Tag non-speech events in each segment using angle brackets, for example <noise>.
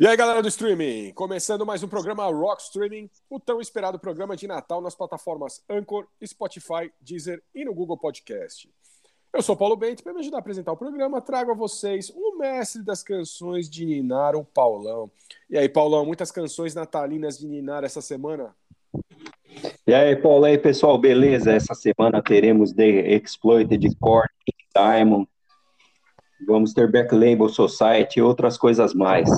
E aí, galera do streaming, começando mais um programa Rock Streaming, o tão esperado programa de Natal nas plataformas Anchor, Spotify, Deezer e no Google Podcast. Eu sou Paulo Bento, para me ajudar a apresentar o programa, trago a vocês o mestre das canções de Ninar, o Paulão. E aí, Paulão, muitas canções natalinas de Ninar essa semana? E aí, Paulo, e aí, pessoal, beleza? Essa semana teremos The Exploited Court, Diamond, vamos ter Back Label Society e outras coisas mais.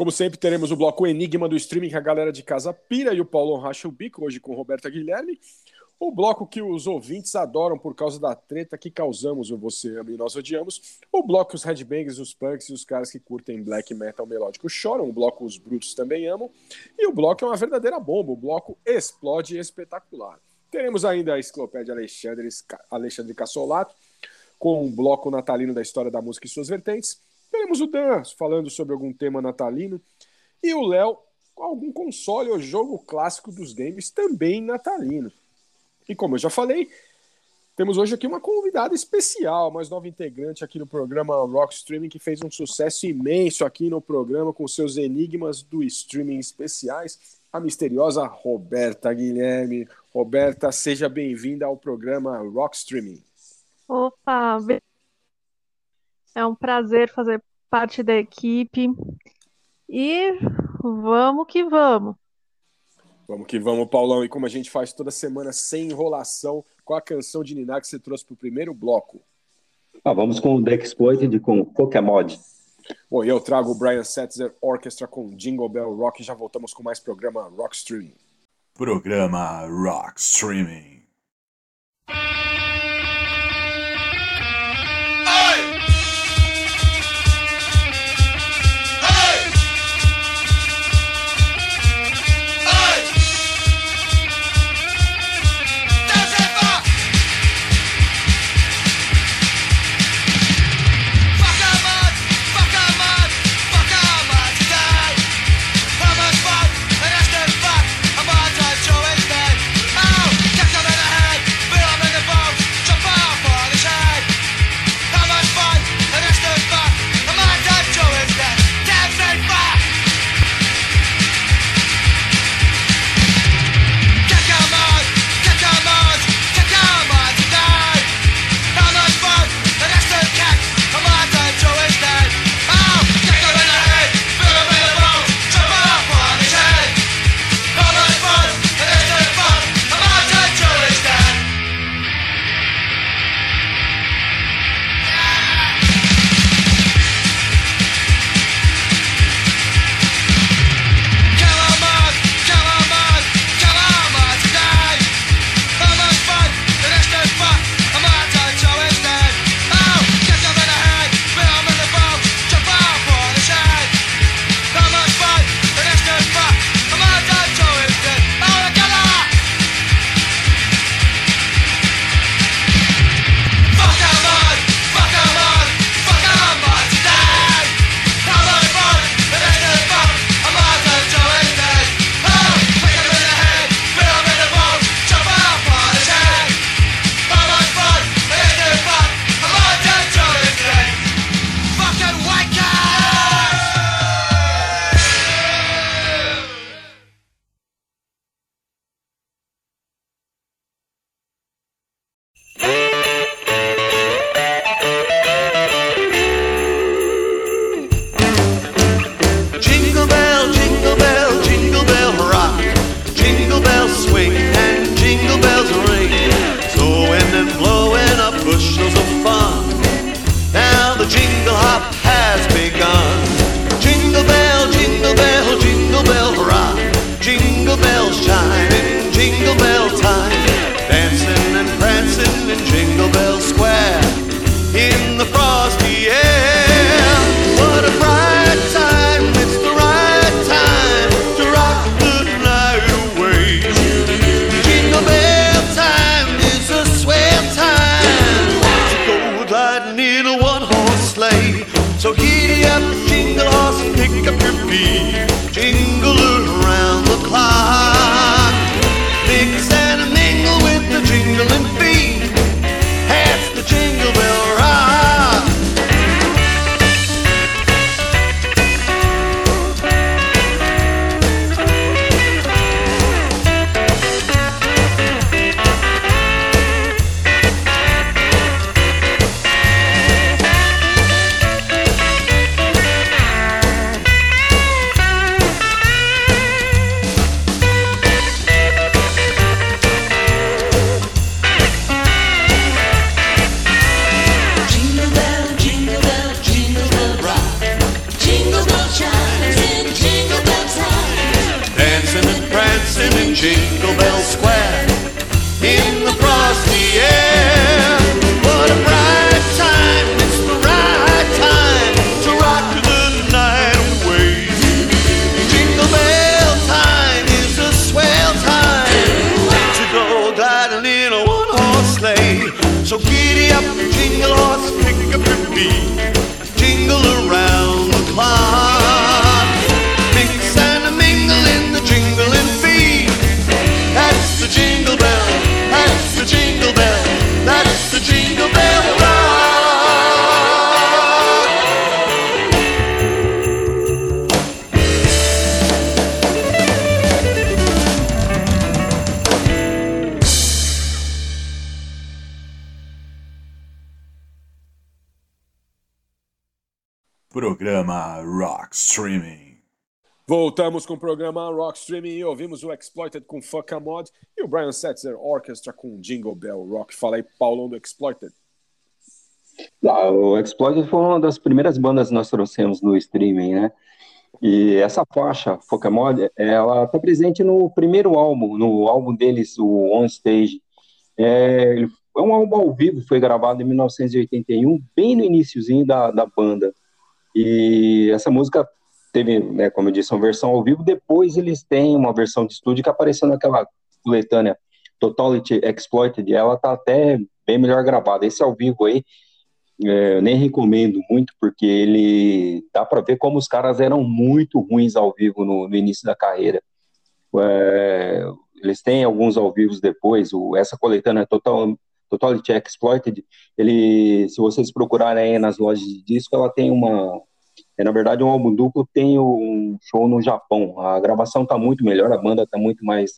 Como sempre, teremos o bloco Enigma do streaming que a galera de casa pira e o Paulo racha o bico, hoje com Roberta Guilherme. O bloco que os ouvintes adoram por causa da treta que causamos, o Você Ama e Nós Odiamos. O bloco que os headbangers, os punks e os caras que curtem black metal melódico choram. O bloco Os Brutos também amam. E o bloco é uma verdadeira bomba. O bloco Explode Espetacular. Teremos ainda a enciclopédia Alexandre, Alexandre Cassolato, com um bloco natalino da história da música e suas vertentes. Teremos o Dan falando sobre algum tema natalino e o Léo com algum console ou jogo clássico dos games também natalino. E como eu já falei, temos hoje aqui uma convidada especial, mais nova integrante aqui no programa Rock Streaming, que fez um sucesso imenso aqui no programa com seus enigmas do streaming especiais, a misteriosa Roberta Guilherme. Roberta, seja bem-vinda ao programa Rock Streaming. Opa, é um prazer fazer parte da equipe. E vamos que vamos. Vamos que vamos, Paulão. E como a gente faz toda semana sem enrolação, qual a canção de Niná que você trouxe para o primeiro bloco? Ah, vamos com o The Exploited com Pokémon. Bom, e eu trago o Brian Setzer Orchestra com Jingle Bell Rock e já voltamos com mais programa Rock Streaming. Programa Rock Streaming. Programa Rock Streaming e ouvimos o Exploited com Fuck a Mod e o Brian Setzer Orchestra com Jingle Bell Rock. Fala aí, Paulão do Exploited. Ah, o Exploited foi uma das primeiras bandas que nós trouxemos no streaming, né? E essa faixa, Focamod, ela está presente no primeiro álbum, no álbum deles, o On Stage. É, é um álbum ao vivo, foi gravado em 1981, bem no iniciozinho da, da banda. E essa música teve, né, como eu disse, uma versão ao vivo. Depois eles têm uma versão de estúdio que apareceu naquela coletânea Totality Exploited. Ela tá até bem melhor gravada. Esse ao vivo aí, é, eu nem recomendo muito, porque ele dá para ver como os caras eram muito ruins ao vivo no, no início da carreira. É, eles têm alguns ao vivos depois. O, essa coletânea Total, Totality Exploited, ele, se vocês procurarem nas lojas de disco, ela tem uma. É, na verdade, um álbum duplo tem um show no Japão. A gravação tá muito melhor, a banda tá muito mais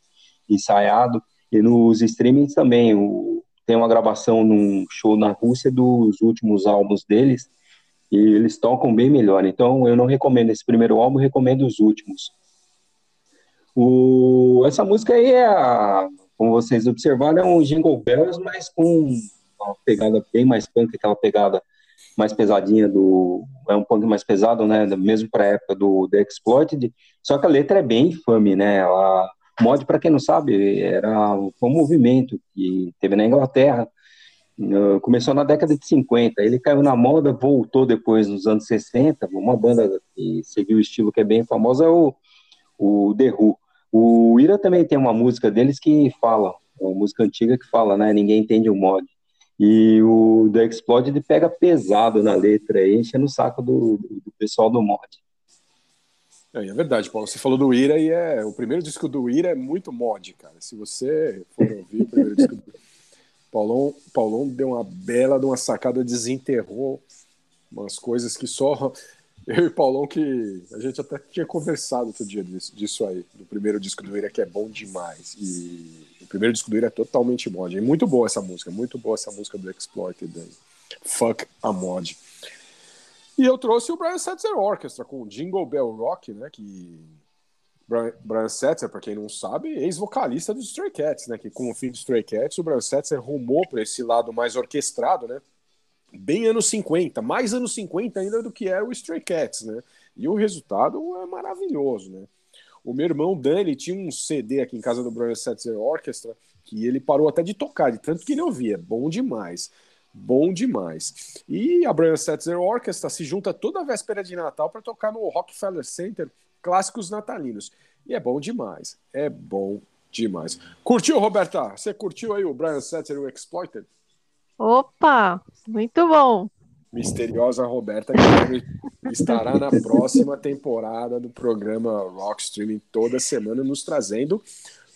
ensaiado. E nos streamings também. O, tem uma gravação num show na Rússia dos últimos álbuns deles. E eles tocam bem melhor. Então, eu não recomendo esse primeiro álbum, recomendo os últimos. O, essa música aí é, a- como vocês observaram, é um Jingle Bells, mas com uma pegada bem mais punk, aquela pegada mais pesadinha do. É um punk mais pesado, né? Mesmo para época do The Exploited. Só que a letra é bem infame, né? Ela, mod, para quem não sabe, era foi um movimento que teve na Inglaterra. Começou na década de 50, ele caiu na moda, voltou depois nos anos 60. Uma banda que seguiu o estilo que é bem famosa é o, o The Who. O Ira também tem uma música deles que fala, uma música antiga que fala, né? Ninguém entende o mod. E o The Explode ele pega pesado na letra aí, enchendo o saco do, do pessoal do mod. É, é verdade, Paulo. Você falou do Ira e é o primeiro disco do Ira é muito mod, cara. Se você for ouvir o primeiro disco do <laughs> Paulão, Paulão deu uma bela de uma sacada, desenterrou umas coisas que só <laughs> eu e Paulão que a gente até tinha conversado outro dia disso, disso aí, do primeiro disco do Ira que é bom demais. E o primeiro disco do Ira é totalmente mod. É muito boa essa música, muito boa essa música do Exploited aí. Fuck a mod. E eu trouxe o Brian Setzer Orchestra com o Jingle Bell Rock, né? Que Brian Setzer, para quem não sabe, ex-vocalista dos Stray Cats, né? Que com o fim dos Stray Cats, o Brian Setzer rumou para esse lado mais orquestrado, né? Bem anos 50, mais anos 50 ainda do que era o Stray Cats, né? E o resultado é maravilhoso, né? O meu irmão Dani tinha um CD aqui em casa do Brian Setzer Orchestra que ele parou até de tocar, de tanto que ele ouvia. Bom demais. Bom demais. E a Brian Setzer Orchestra se junta toda véspera de Natal para tocar no Rockefeller Center clássicos natalinos. E é bom demais. É bom demais. Curtiu, Roberta? Você curtiu aí o Brian Setzer o Exploited? Opa, muito bom. Misteriosa Roberta Guilherme estará na próxima temporada do programa Rock Streaming toda semana nos trazendo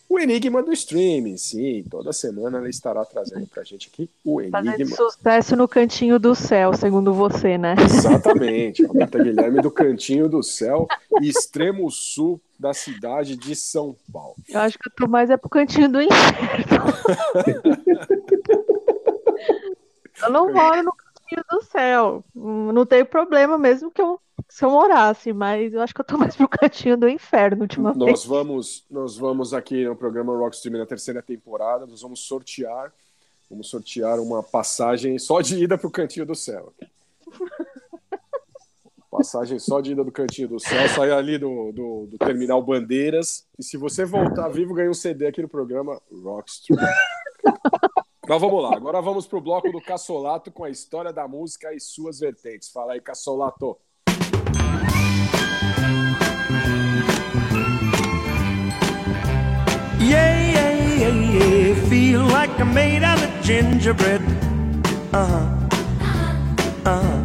o enigma do streaming. Sim, toda semana ela estará trazendo pra gente aqui o Fazendo enigma. sucesso no cantinho do céu, segundo você, né? Exatamente, Roberta Guilherme do Cantinho do Céu, extremo sul da cidade de São Paulo. Eu acho que eu tô mais é pro cantinho do inferno. <laughs> eu não moro no cantinho do céu. Hum, Não tem problema mesmo que eu, se eu morasse, mas eu acho que eu tô <laughs> mais pro cantinho do inferno ultimamente. Nós vamos, nós vamos aqui no programa Rock Streaming na terceira temporada, nós vamos sortear, vamos sortear uma passagem só de ida para o Cantinho do Céu. <laughs> Passagem só de ida do Cantinho do Céu, sai ali do, do, do Terminal Bandeiras. E se você voltar vivo, ganha um CD aqui no programa Rockstream. <laughs> Mas vamos lá, agora vamos pro bloco do Cassolato com a história da música e suas vertentes. Fala aí, Cassolato. Yeah, yeah, yeah, yeah. Feel like I'm made out of gingerbread. Uh huh. Uh huh.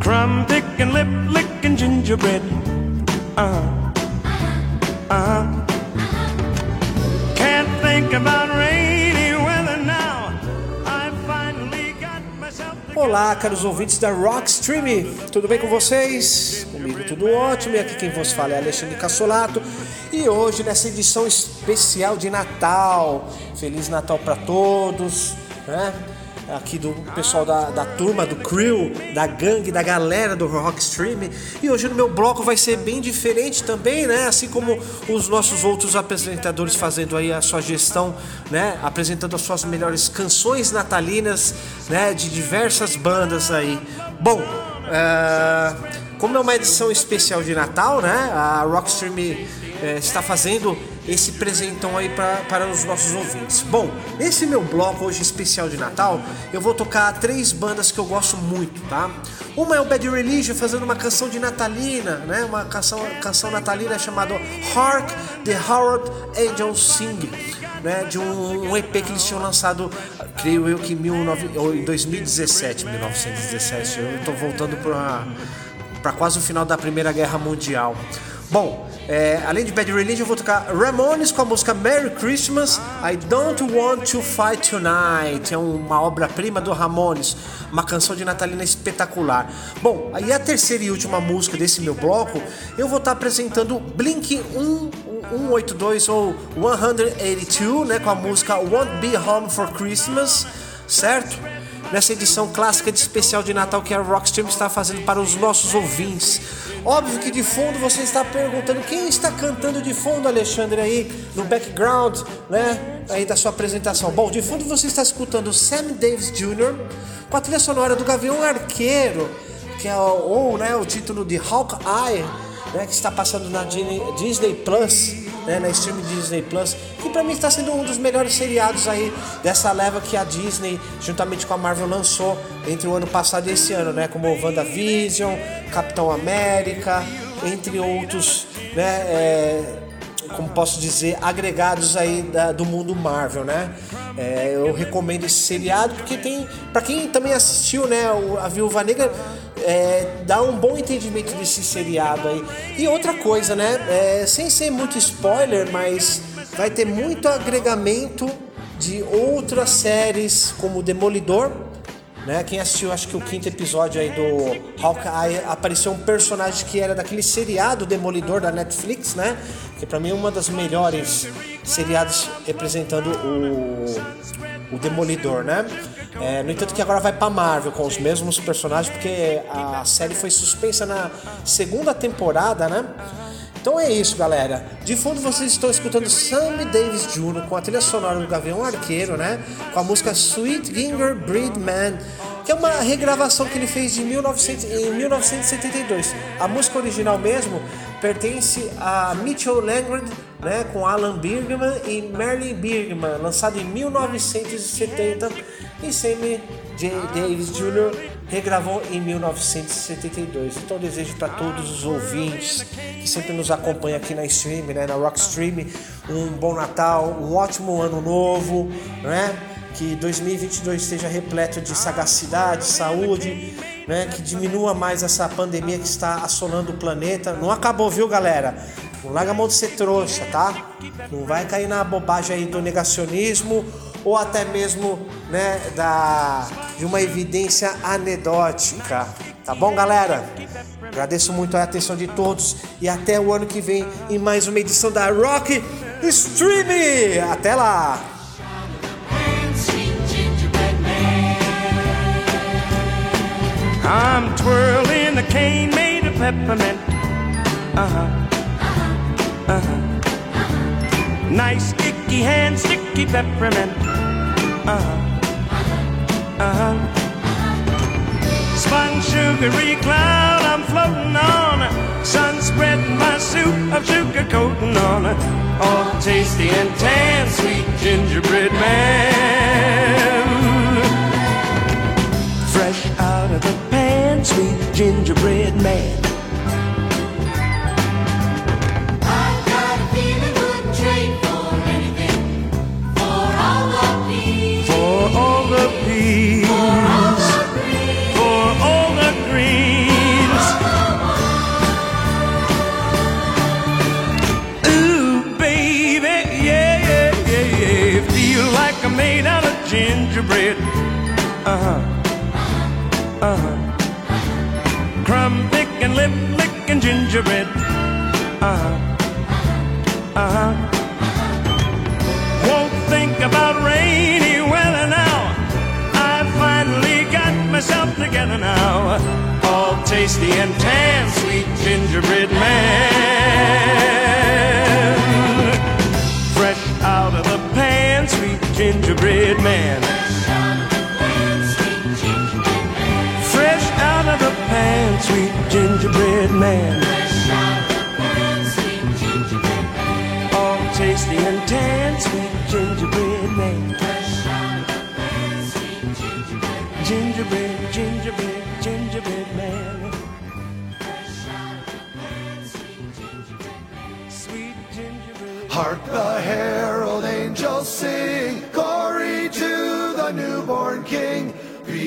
Crumb picking, lip licking gingerbread. Uh huh. Uh huh. Can't think about rainy Olá, caros ouvintes da Rock Stream, tudo bem com vocês? Comigo tudo ótimo, e aqui quem vos fala é Alexandre Cassolato. E hoje, nessa edição especial de Natal, Feliz Natal para todos, né? Aqui do pessoal da, da turma, do crew, da gangue, da galera do Rock Stream. E hoje no meu bloco vai ser bem diferente também, né? Assim como os nossos outros apresentadores fazendo aí a sua gestão, né? Apresentando as suas melhores canções natalinas, né? De diversas bandas aí. Bom, é, como é uma edição especial de Natal, né? A Rockstream é, está fazendo esse presentão aí pra, para os nossos ouvintes. Bom, nesse meu bloco hoje especial de Natal, eu vou tocar três bandas que eu gosto muito, tá? Uma é o Bad Religion fazendo uma canção de natalina, né? Uma canção, canção natalina chamada Hark the Howard Angels Sing, né? De um, um EP que eles tinham lançado, creio eu que em 19 ou em 2017, 1917. Eu tô voltando para para quase o final da Primeira Guerra Mundial. Bom, é, além de Bad Religion, eu vou tocar Ramones com a música Merry Christmas, I Don't Want to Fight Tonight. É uma obra-prima do Ramones, uma canção de natalina espetacular. Bom, aí a terceira e última música desse meu bloco, eu vou estar apresentando Blink 182 ou 182, né, com a música Won't Be Home for Christmas, certo? nessa edição clássica de especial de Natal que a Rockstream está fazendo para os nossos ouvintes. Óbvio que de fundo você está perguntando quem está cantando de fundo, Alexandre, aí no background, né, aí da sua apresentação. Bom, de fundo você está escutando Sam Davis Jr. com a trilha sonora do Gavião Arqueiro, que é o, ou, né, o título de Hawkeye, né, que está passando na Disney Plus, né, na stream Disney Plus, que para mim está sendo um dos melhores seriados aí dessa leva que a Disney, juntamente com a Marvel, lançou entre o ano passado e esse ano, né, como WandaVision, Capitão América, entre outros, né, é, como posso dizer, agregados aí da- do mundo Marvel, né? É, eu recomendo esse seriado porque tem, para quem também assistiu, né, a Viúva Negra, é, dá um bom entendimento desse seriado aí. E outra coisa, né, é, sem ser muito spoiler, mas vai ter muito agregamento de outras séries como Demolidor, né? Quem assistiu, acho que o quinto episódio aí do Hawkeye, apareceu um personagem que era daquele seriado Demolidor da Netflix, né? Que pra mim é uma das melhores seriados representando o, o Demolidor, né? É, no entanto que agora vai pra Marvel com os mesmos personagens, porque a série foi suspensa na segunda temporada, né? Então é isso, galera. De fundo vocês estão escutando Sammy Davis Jr. com a trilha sonora do Gavião Arqueiro, né? Com a música Sweet Gingerbread Man, que é uma regravação que ele fez de 1900, em 1972. A música original mesmo pertence a Mitchell Langford, né? Com Alan Bergman e Marilyn Bergman, lançado em 1970 e Sammy J. Davis Jr. regravou em 1972. Então desejo para todos os ouvintes que sempre nos acompanham aqui na stream, né, na Rock Stream, um bom Natal, um ótimo ano novo, né? Que 2022 esteja repleto de sagacidade, saúde, né? Que diminua mais essa pandemia que está assolando o planeta. Não acabou, viu, galera? Não larga a mão de ser trouxa, tá? Não vai cair na bobagem aí do negacionismo ou até mesmo né, da, de uma evidência anedótica. Tá bom, galera? Agradeço muito a atenção de todos e até o ano que vem em mais uma edição da Rock Stream. Até lá! I'm twirling a cane made of peppermint. Uh huh. Uh huh. Nice sticky hand, sticky peppermint. Uh. Uh spun sugary cloud I'm floating on. Sun spreading my soup of sugar coating on. All tasty and tan, sweet gingerbread man. Fresh out of the pan, sweet gingerbread man. Gingerbread. Uh huh, uh huh. Won't think about rainy weather now. I finally got myself together now. All tasty and tan, sweet gingerbread man. Fresh out of the pan, sweet gingerbread man. Sweet gingerbread man. All tasty and tan, sweet gingerbread man. Gingerbread, gingerbread, gingerbread man. Sweet gingerbread. Hark the herald angels sing, glory to the newborn King.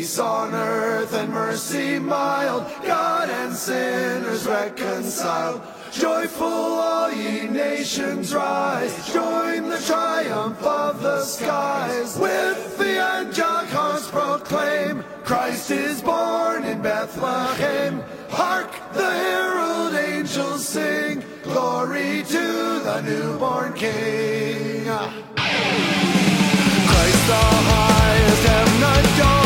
Peace on earth and mercy mild, God and sinners reconciled. Joyful all ye nations rise, join the triumph of the skies. With the angelic horns proclaim, Christ is born in Bethlehem. Hark the herald angels sing, glory to the newborn King. Christ the highest adored, Christ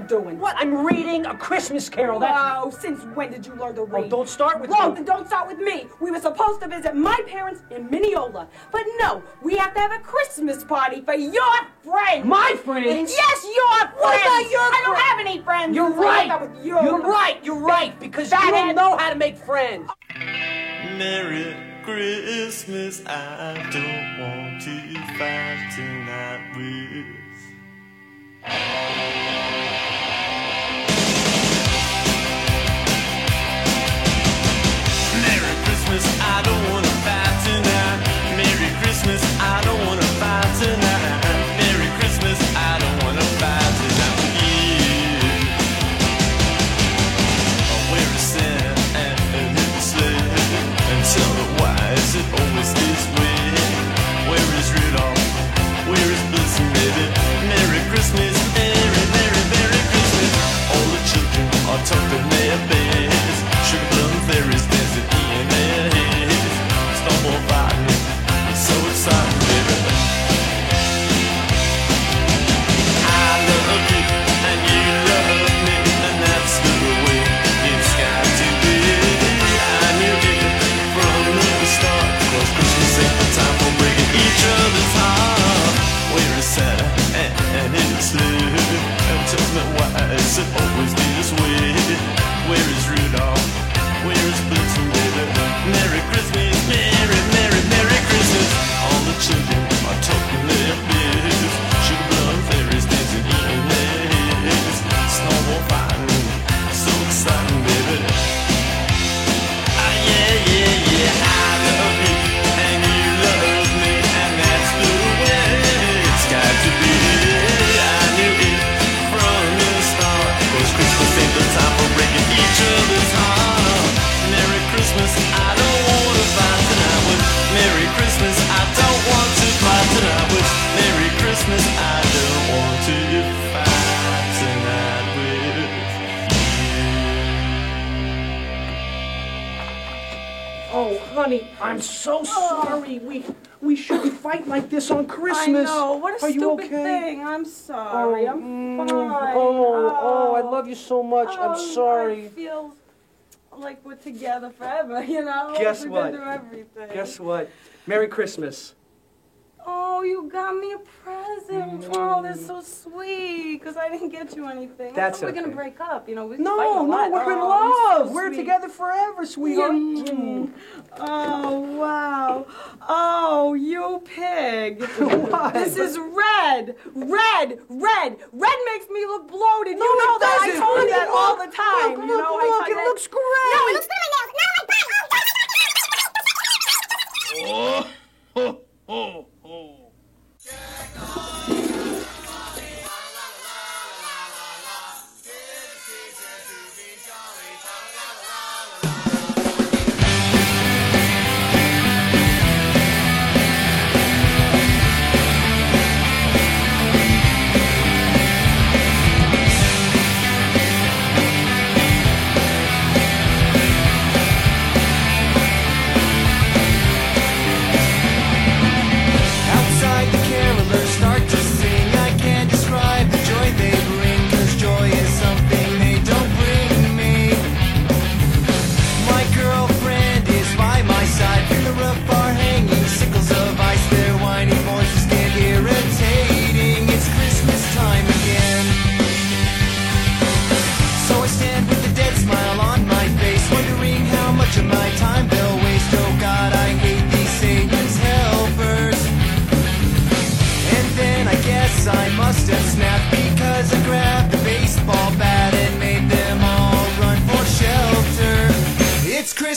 you think doing? What? I'm reading a Christmas carol. That's... Oh, since when did you learn to oh, read? Oh, don't start with Well, me. then don't start with me. We were supposed to visit my parents in Mineola. But no, we have to have a Christmas party for your friends. My friends? Yes, your friends. What about your I don't friends? have any friends. You're right. with your- You're right. You're right. Because you don't know how to make friends. Merry Christmas, I don't want to fight tonight with. Merry Christmas, I don't wanna fight tonight. Merry Christmas, I don't wanna as it always love you so much. I'm Oh, sorry. I feel like we're together forever, you know? Guess We've what? Been through everything. Guess what? Merry Christmas. Oh, you got me a present. Oh, that's so sweet. Because I didn't get you anything. I That's thought we we're okay. gonna break up. You know, we No, no, we're in Oh, love. so we're sweet. together forever, sweetheart. Mm. Oh wow! Oh, you pig! This is red, red, red. Red makes me look bloated. No, you know it that. I doesn't, I told you that all the time. look, you look, know, look, I it you looks that- great. No, it looks good. Outside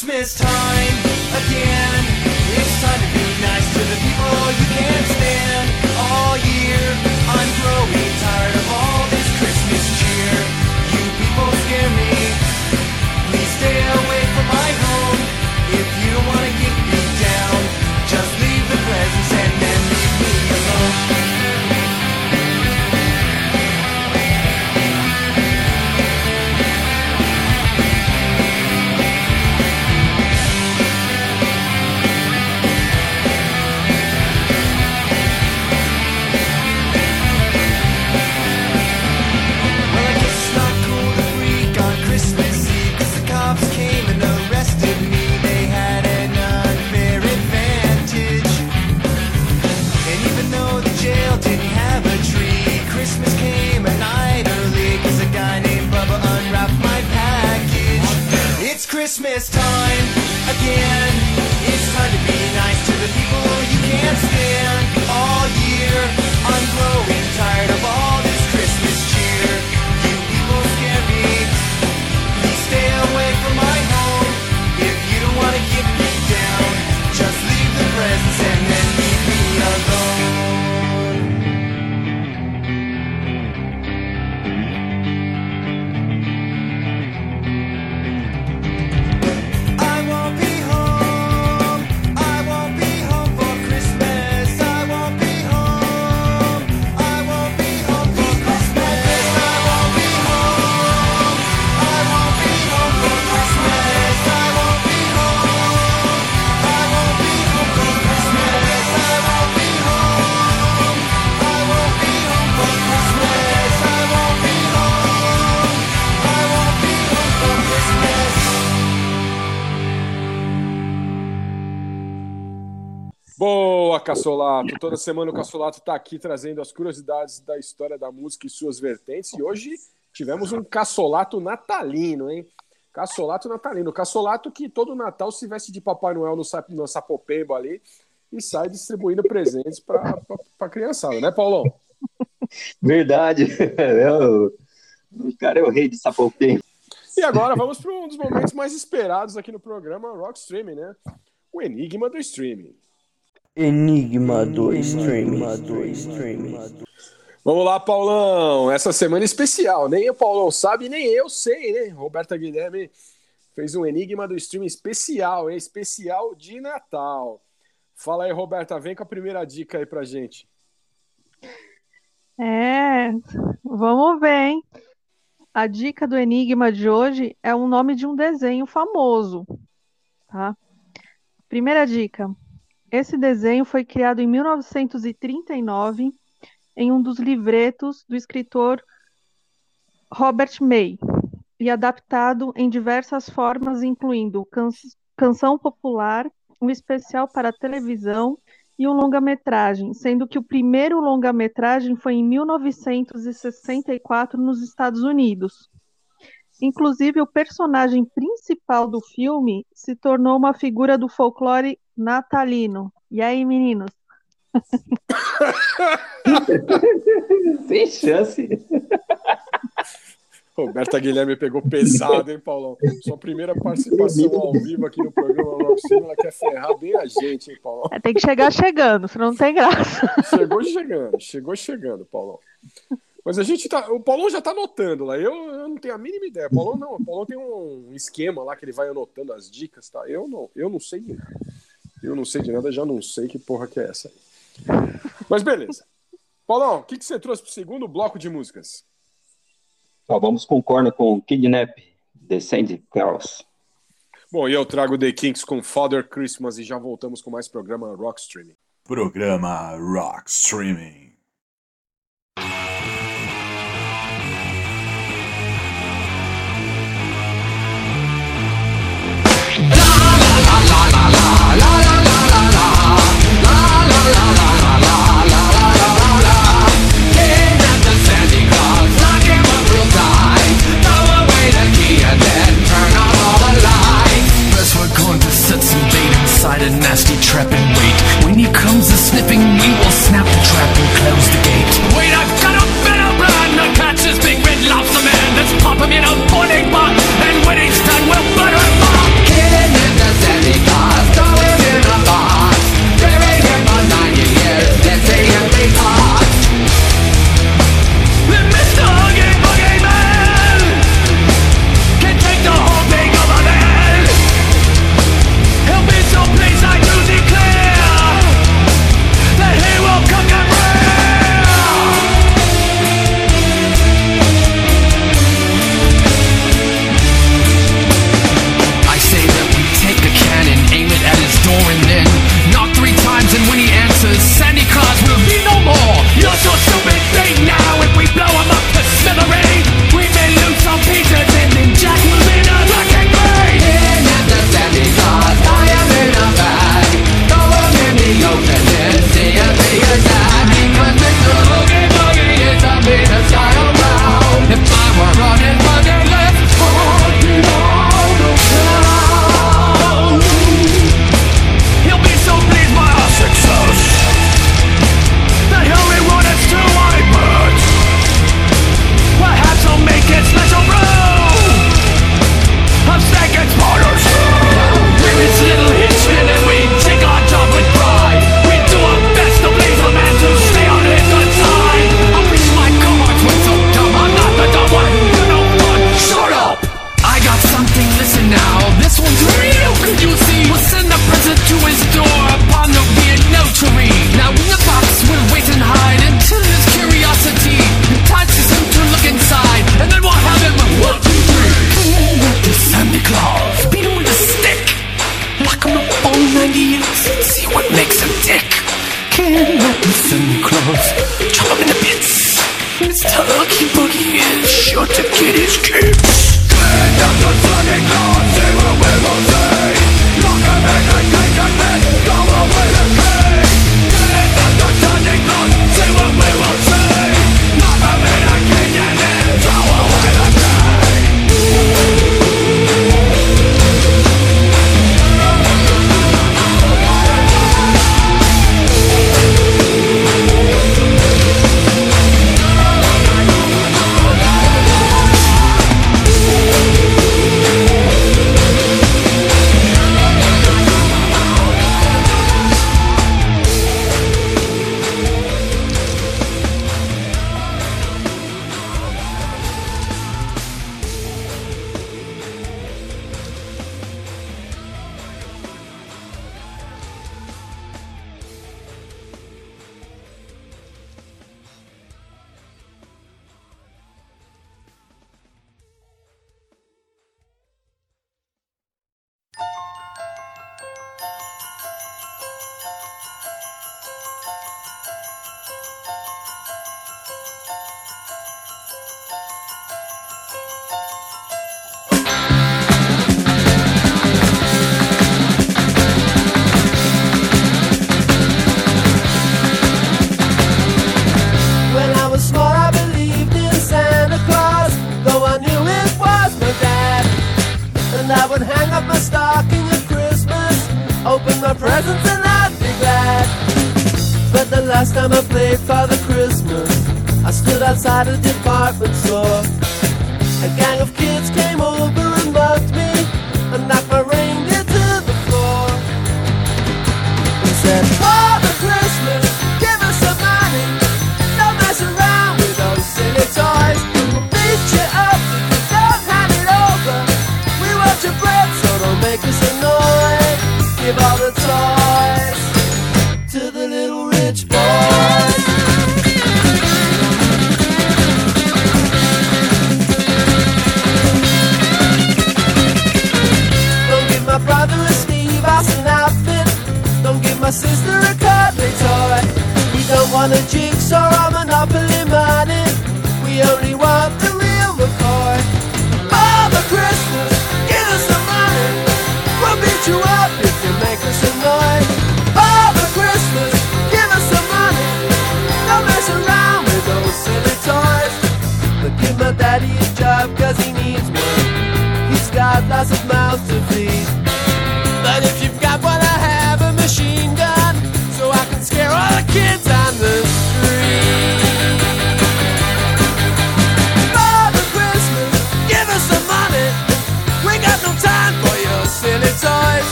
Christmas time Cassolato! Toda semana o Cassolato está aqui trazendo as curiosidades da história da música e suas vertentes. E hoje tivemos um Cassolato natalino, hein? Cassolato natalino. Cassolato que todo Natal se veste de Papai Noel no, Sa- no Sapopemba ali e sai distribuindo presentes para a criançada, né, Paulão? Verdade. <laughs> Eu- o cara é o rei de Sapopemba. E agora vamos para um dos momentos mais esperados aqui no programa Rock Streaming, né? O enigma do streaming. Enigma do streaming. Vamos lá, Paulão. Essa semana é especial. Nem o Paulão sabe, nem eu sei, né? Roberta Guilherme fez um enigma do streaming especial, hein? Especial de Natal. Fala aí, Roberta, vem com a primeira dica aí pra gente. É, vamos ver, hein? A dica do enigma de hoje é o nome de um desenho famoso, tá? Primeira dica. Esse desenho foi criado em 1939 em um dos livretos do escritor Robert May e adaptado em diversas formas, incluindo can- canção popular, um especial para televisão e um longa-metragem, sendo que o primeiro longa-metragem foi em 1964 nos Estados Unidos. Inclusive, o personagem principal do filme se tornou uma figura do folclore natalino. E aí, meninos? <laughs> Sem chance. Roberta Guilherme pegou pesado, hein, Paulão? Sua primeira participação ao vivo aqui no programa ela quer ferrar bem a gente, hein, Paulão? É, Tem que chegar chegando, senão não tem graça. Chegou chegando, chegou chegando, Paulão. Mas a gente tá. O Paulão já tá anotando lá. Eu, eu não tenho a mínima ideia. O Paulão não. O Paulão tem um esquema lá que ele vai anotando as dicas, tá? Eu não, eu não sei de nada. Eu não sei de nada, já não sei que porra que é essa aí. Mas beleza. Paulão, o que, que você trouxe pro segundo bloco de músicas? Ó, vamos com corno com Kidnap, The Sandy Claus. Bom, e eu trago The Kinks com Father Christmas e já voltamos com mais programa Rock Streaming. Programa Rock Streaming. Bait a nasty trap and wait. When he comes a sniffing, we will snap the trap and close the gate. Wait, I've got a better plan to catch this big red lobster man. Let's pop him in a boiling pot,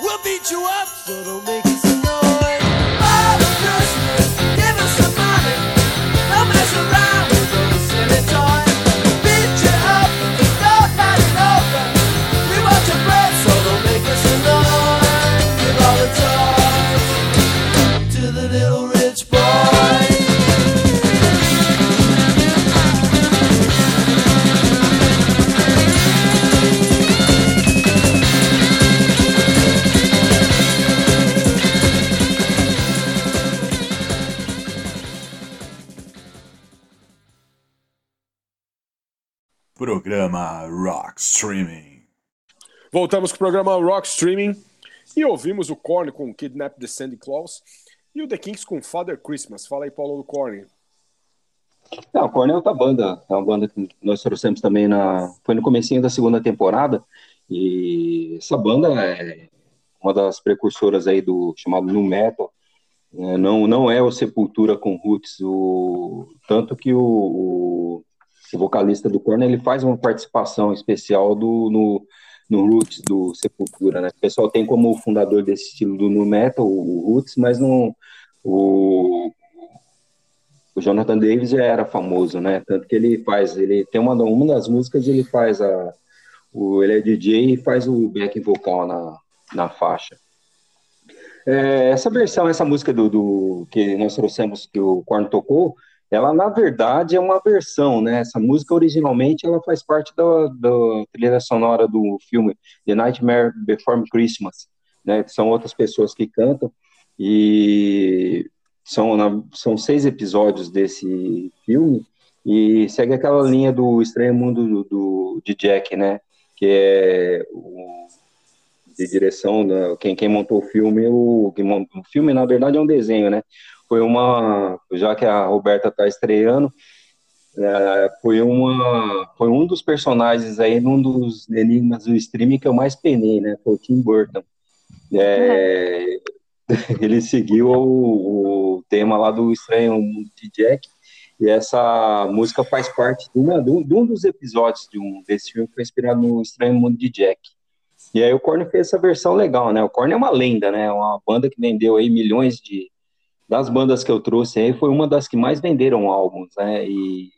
We'll beat you up, so don't make Programa Rock Streaming. Voltamos com o programa Rock Streaming e ouvimos o Korn com Kidnap the Sandy Claus e o The Kinks com Father Christmas. Fala aí, Paulo do Korn. Não, o Korn é outra banda, é uma banda que nós trouxemos também na, foi no comecinho da segunda temporada, e essa banda é uma das precursoras aí do chamado Nu Metal, né, não, não é o Sepultura com Roots, o, tanto que o, o, o vocalista do Korn, ele faz uma participação especial do, no, no Roots do Sepultura, né, o pessoal tem como fundador desse estilo do Nu Metal, o, Roots, mas não, o, o Jonathan Davis já era famoso, né? Tanto que ele faz, ele tem uma, uma das músicas, ele faz a, o, ele é DJ e faz o back vocal na, na faixa. É, essa versão, essa música do, do que nós trouxemos, que o Korn tocou, ela na verdade é uma versão, né? Essa música originalmente ela faz parte da, trilha sonora do filme The Nightmare Before Christmas, né? São outras pessoas que cantam e são, na- são seis episódios desse filme e segue aquela linha do Estranho Mundo do, do- de Jack, né? Que é o, de direção, da, quem, quem montou o filme, o, o filme na verdade é um desenho, né? Foi uma, já que a Roberta está estreando, é, foi uma, foi um dos personagens aí num dos enigmas do streaming que eu mais penei, né? Foi o Tim Burton. É, <laughs> ele seguiu o, o tema lá do Estranho Mundo de Jack, e essa música faz parte de, uma, de um de um dos episódios de um, desse filme que foi inspirado no Estranho Mundo de Jack. E aí o Korn fez essa versão legal, né? O Korn é uma lenda, né? Uma banda que vendeu aí milhões de das bandas que eu trouxe aí foi uma das que mais venderam álbuns, né? E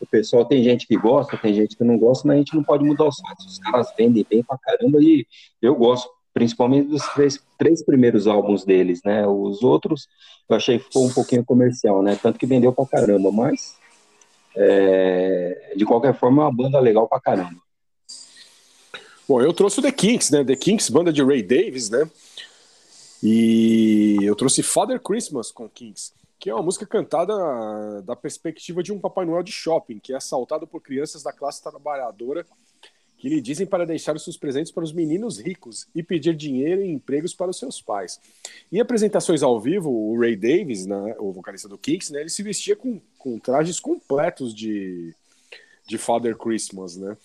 o pessoal tem gente que gosta, tem gente que não gosta, mas a gente não pode mudar os fatos. Os caras vendem bem pra caramba e eu gosto, principalmente dos três, três primeiros álbuns deles, né? Os outros eu achei que ficou um pouquinho comercial, né? Tanto que vendeu pra caramba, mas é, de qualquer forma é uma banda legal pra caramba. Bom, eu trouxe o The Kinks, né? The Kinks, banda de Ray Davis, né? E eu trouxe Father Christmas com Kinks, que é uma música cantada da perspectiva de um Papai Noel de shopping, que é assaltado por crianças da classe trabalhadora que lhe dizem para deixar os seus presentes para os meninos ricos e pedir dinheiro e empregos para os seus pais. Em apresentações ao vivo, o Ray Davis, né, o vocalista do Kinks, né, ele se vestia com, com trajes completos de, de Father Christmas, né?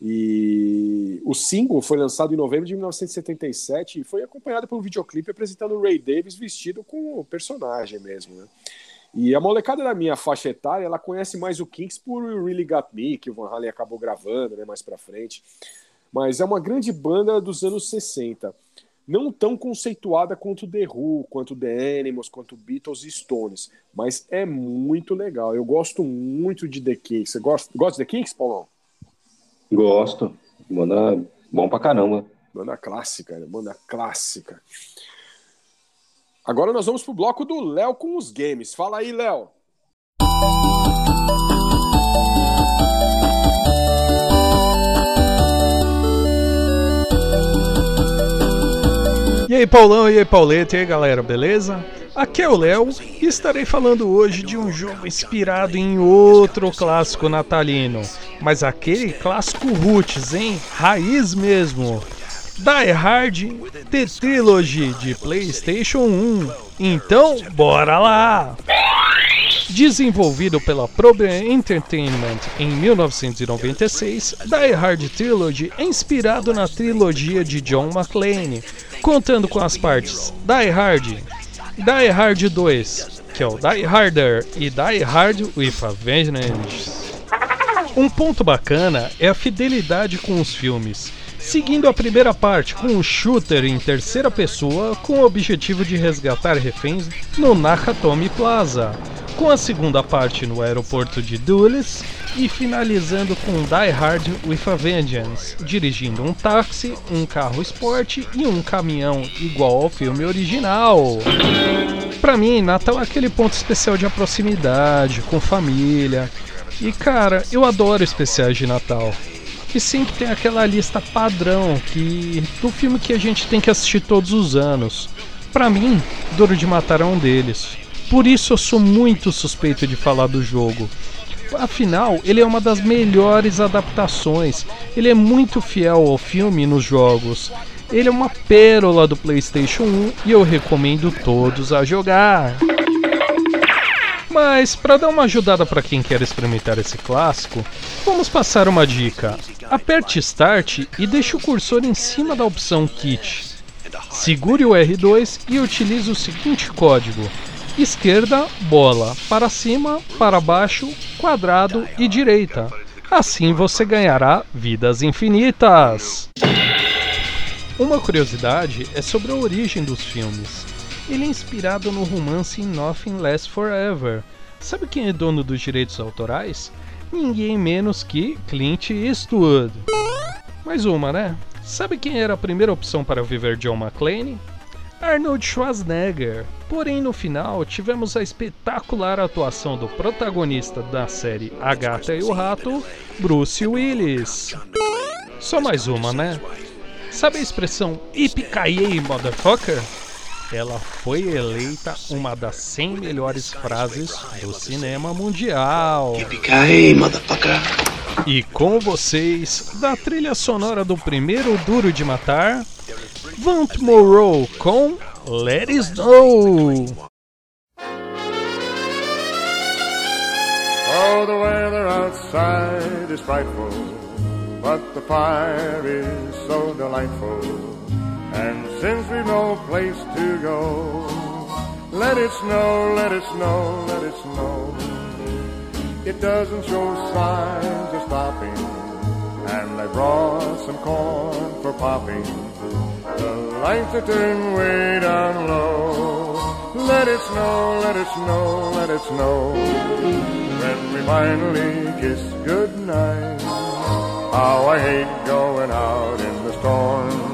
E o single foi lançado em novembro de 1977 e foi acompanhado por um videoclipe apresentando o Ray Davis vestido com o personagem mesmo, né? E a molecada da minha faixa etária, ela conhece mais o Kinks por Really Got Me, que o Van Halen acabou gravando, né, mais pra frente. Mas é uma grande banda dos anos 60. Não tão conceituada quanto The Who, quanto The Animals, quanto Beatles e Stones. Mas é muito legal. Eu gosto muito de The Kinks. Você gosta, gosta de The Kinks, Paulão? Gosto. Banda bom pra caramba. Banda clássica, né? banda clássica. Agora nós vamos pro bloco do Léo com os games. Fala aí, Léo. E aí, Paulão, e aí, Pauleta, e aí, galera, beleza? Aqui é o Léo e estarei falando hoje de um jogo inspirado em outro clássico natalino, mas aquele clássico roots, hein? Raiz mesmo. Die Hard The Trilogy de PlayStation 1. Então, bora lá! Desenvolvido pela Problem Entertainment em 1996, Die Hard Trilogy é inspirado na trilogia de John McClane, contando com as partes Die Hard, Die Hard 2, que é o Die Harder, e Die Hard with a Vengeance. Um ponto bacana é a fidelidade com os filmes, seguindo a primeira parte com um shooter em terceira pessoa com o objetivo de resgatar reféns no Nakatomi Plaza, com a segunda parte no aeroporto de Dulles e finalizando com Die Hard with a Vengeance, dirigindo um táxi, um carro esporte e um caminhão igual ao filme original. Pra mim, Natal é aquele ponto especial de proximidade, com família. E cara, eu adoro especiais de Natal. Que sempre tem aquela lista padrão que do filme que a gente tem que assistir todos os anos. Pra mim, Duro de Matar é um deles. Por isso eu sou muito suspeito de falar do jogo. Afinal, ele é uma das melhores adaptações. Ele é muito fiel ao filme nos jogos. Ele é uma pérola do PlayStation 1 e eu recomendo todos a jogar. Mas para dar uma ajudada para quem quer experimentar esse clássico, vamos passar uma dica. Aperte Start e deixe o cursor em cima da opção Kit. Segure o R2 e utilize o seguinte código: esquerda, bola, para cima, para baixo, quadrado e direita. Assim você ganhará vidas infinitas. Uma curiosidade é sobre a origem dos filmes. Ele é inspirado no romance Nothing Lasts Forever. Sabe quem é dono dos direitos autorais? Ninguém menos que Clint Eastwood. Mais uma, né? Sabe quem era a primeira opção para viver John McClane? Arnold Schwarzenegger. Porém, no final, tivemos a espetacular atuação do protagonista da série A Gata e o Rato, Bruce Willis. Só mais uma, né? Sabe a expressão Yippee motherfucker? Ela foi eleita uma das 100 melhores frases do cinema mundial. E com vocês, da trilha sonora do primeiro Duro de Matar, Vaunt Morrow com Let It Snow. Oh, the weather outside is frightful, but the fire is so delightful. And since we've no place to go, let it snow, let it snow, let it snow. It doesn't show signs of stopping, and I brought some corn for popping. The lights are turned way down low. Let it snow, let it snow, let it snow. When we finally kiss goodnight. How I hate going out in the storm.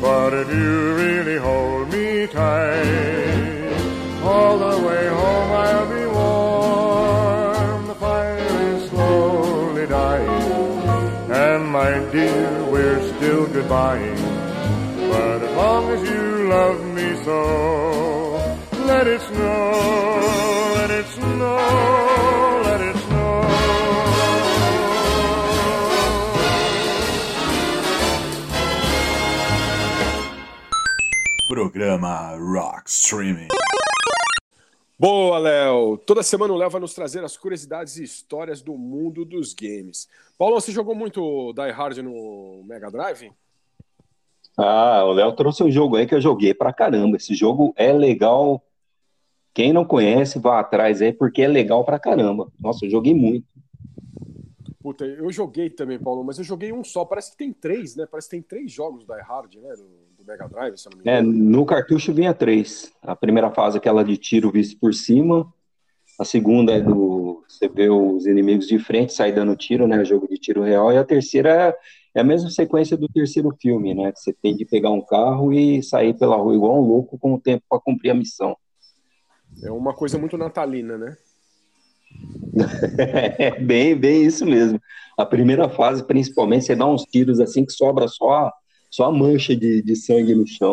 But if you really hold me tight, all the way home I'll be warm. The fire is slowly dying, and my dear, we're still goodbying. But as long as you love me so, let it snow, let it snow, Programa Rock Streaming. Boa, Léo! Toda semana o Léo vai nos trazer as curiosidades e histórias do mundo dos games. Paulo, você jogou muito Die Hard no Mega Drive? Ah, o Léo trouxe um jogo aí que eu joguei pra caramba. Esse jogo é legal. Quem não conhece, vá atrás aí, porque é legal pra caramba. Nossa, eu joguei muito. Puta, eu joguei também, Paulo, mas eu joguei um só. Parece que tem três, né? Parece que tem três jogos Die Hard, né? Do, Mega Drive, se não me É, engano. no cartucho vinha três. A primeira fase é aquela de tiro visto por cima. A segunda é do. Você vê os inimigos de frente, sai dando tiro, né? Jogo de tiro real. E a terceira é, é a mesma sequência do terceiro filme, né? Que você tem de pegar um carro e sair pela rua igual um louco com o tempo para cumprir a missão. É uma coisa muito natalina, né? É <laughs> bem, bem isso mesmo. A primeira fase, principalmente, você dá uns tiros assim que sobra só só a mancha de, de sangue no chão.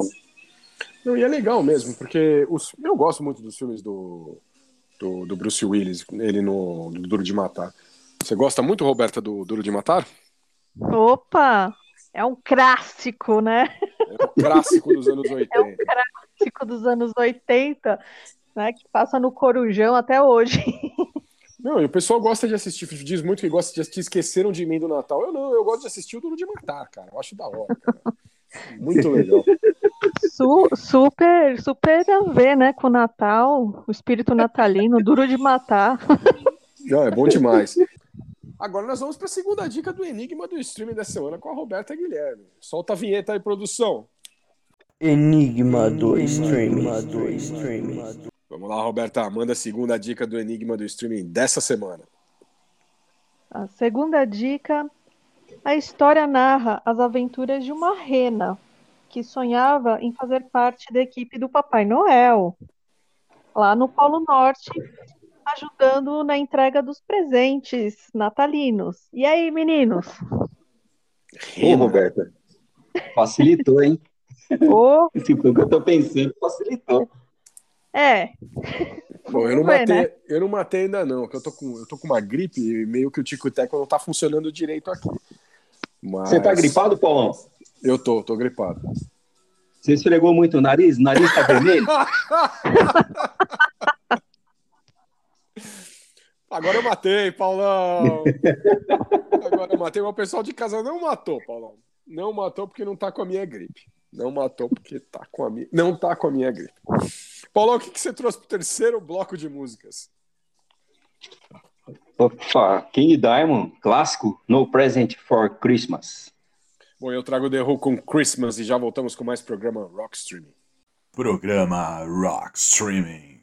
Não, e é legal mesmo, porque os, eu gosto muito dos filmes do, do, do Bruce Willis, ele no do Duro de Matar. Você gosta muito, Roberta, do Duro de Matar? Opa! É um clássico, né? É um clássico dos anos 80. <laughs> É um clássico dos anos 80, né? Que passa no Corujão até hoje. <laughs> Não, e o pessoal gosta de assistir, diz muito que gosta de assistir Esqueceram de Mim do Natal. Eu não, eu gosto de assistir o Duro de Matar, cara. Eu acho da hora, cara. Muito legal. Su- super, super a ver, né? Com o Natal, o espírito natalino, duro de matar. Não, é bom demais. Agora nós vamos para a segunda dica do Enigma do streaming da semana com a Roberta Guilherme. Solta a vinheta aí, produção. Enigma do streaming. Vamos lá, Roberta, manda a segunda dica do Enigma do streaming dessa semana. A segunda dica: a história narra as aventuras de uma rena que sonhava em fazer parte da equipe do Papai Noel, lá no Polo Norte, ajudando na entrega dos presentes natalinos. E aí, meninos? Ô, Roberta, facilitou, hein? Ô, Esse <laughs> foi o que eu tô pensando, facilitou. É, Bom, eu não, é, matei, né? eu não matei ainda não, que eu tô com, eu tô com uma gripe e meio que o tico teco não tá funcionando direito aqui. Mas... Você tá gripado, Paulão? Eu tô, tô gripado. Você esfregou muito o nariz? O nariz tá vermelho? <laughs> Agora eu matei, Paulão. <laughs> Agora eu matei, mas o pessoal de casa não matou, Paulão. Não matou porque não tá com a minha gripe. Não matou porque tá com a minha, não tá com a minha gripe. Paulão, o que, que você trouxe pro terceiro bloco de músicas? Opa, King Diamond, clássico, No Present for Christmas. Bom, eu trago The Who com Christmas e já voltamos com mais programa Rock Streaming. Programa Rock Streaming.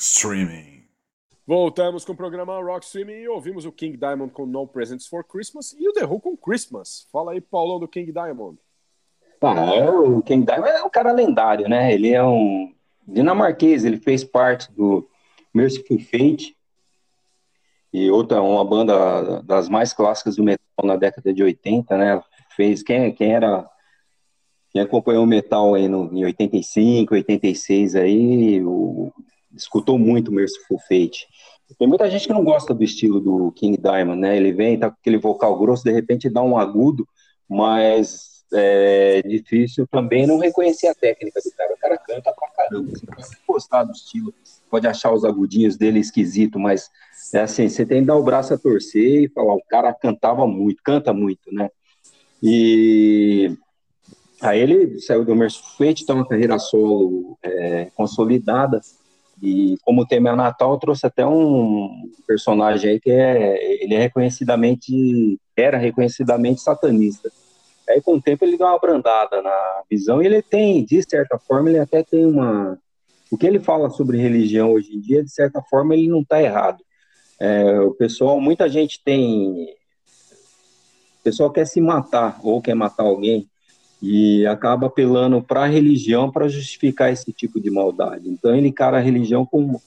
Streaming. Voltamos com o programa Rock Streaming e ouvimos o King Diamond com No Presents for Christmas e o The Who com Christmas. Fala aí, Paulão, do King Diamond. Ah, o King Diamond é um cara lendário, né? Ele é um dinamarquês, ele fez parte do Mercyful Fate e outra, uma banda das mais clássicas do metal na década de 80, né? Fez quem, quem era quem acompanhou o metal aí no, em 85, 86 aí, o, escutou muito Merciful Fate. Tem muita gente que não gosta do estilo do King Diamond, né? Ele vem, tá com aquele vocal grosso, de repente dá um agudo, mas é difícil também não reconhecer a técnica do cara. O cara canta pra caramba. Você pode gostar do estilo, pode achar os agudinhos dele esquisito, mas é assim, você tem que dar o braço a torcer e falar, o cara cantava muito, canta muito, né? E aí ele saiu do Merciful Fate, tem uma carreira solo é, consolidada, e como o tema é Natal, eu trouxe até um personagem aí que é, ele é reconhecidamente, era reconhecidamente satanista. Aí com o tempo ele deu uma brandada na visão e ele tem, de certa forma, ele até tem uma... O que ele fala sobre religião hoje em dia, de certa forma, ele não está errado. É, o pessoal, muita gente tem... O pessoal quer se matar ou quer matar alguém e acaba apelando para a religião para justificar esse tipo de maldade. Então ele encara a religião como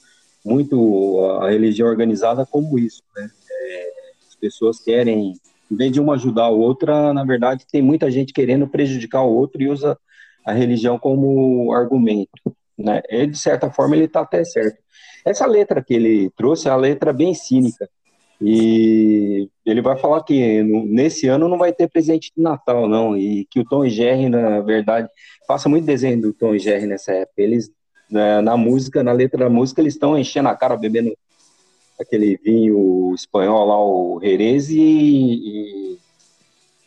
muito a religião organizada como isso, né? É, as pessoas querem, em vez de uma ajudar a outra, na verdade tem muita gente querendo prejudicar o outro e usa a religião como argumento, né? Ele de certa forma ele está até certo. Essa letra que ele trouxe é a letra bem cínica. E ele vai falar que nesse ano não vai ter presente de Natal, não. E que o Tom e Jerry, na verdade, passa muito desenho do Tom e Jerry nessa época. Eles, na, na música, na letra da música, eles estão enchendo a cara, bebendo aquele vinho espanhol lá, o Jerez, e, e,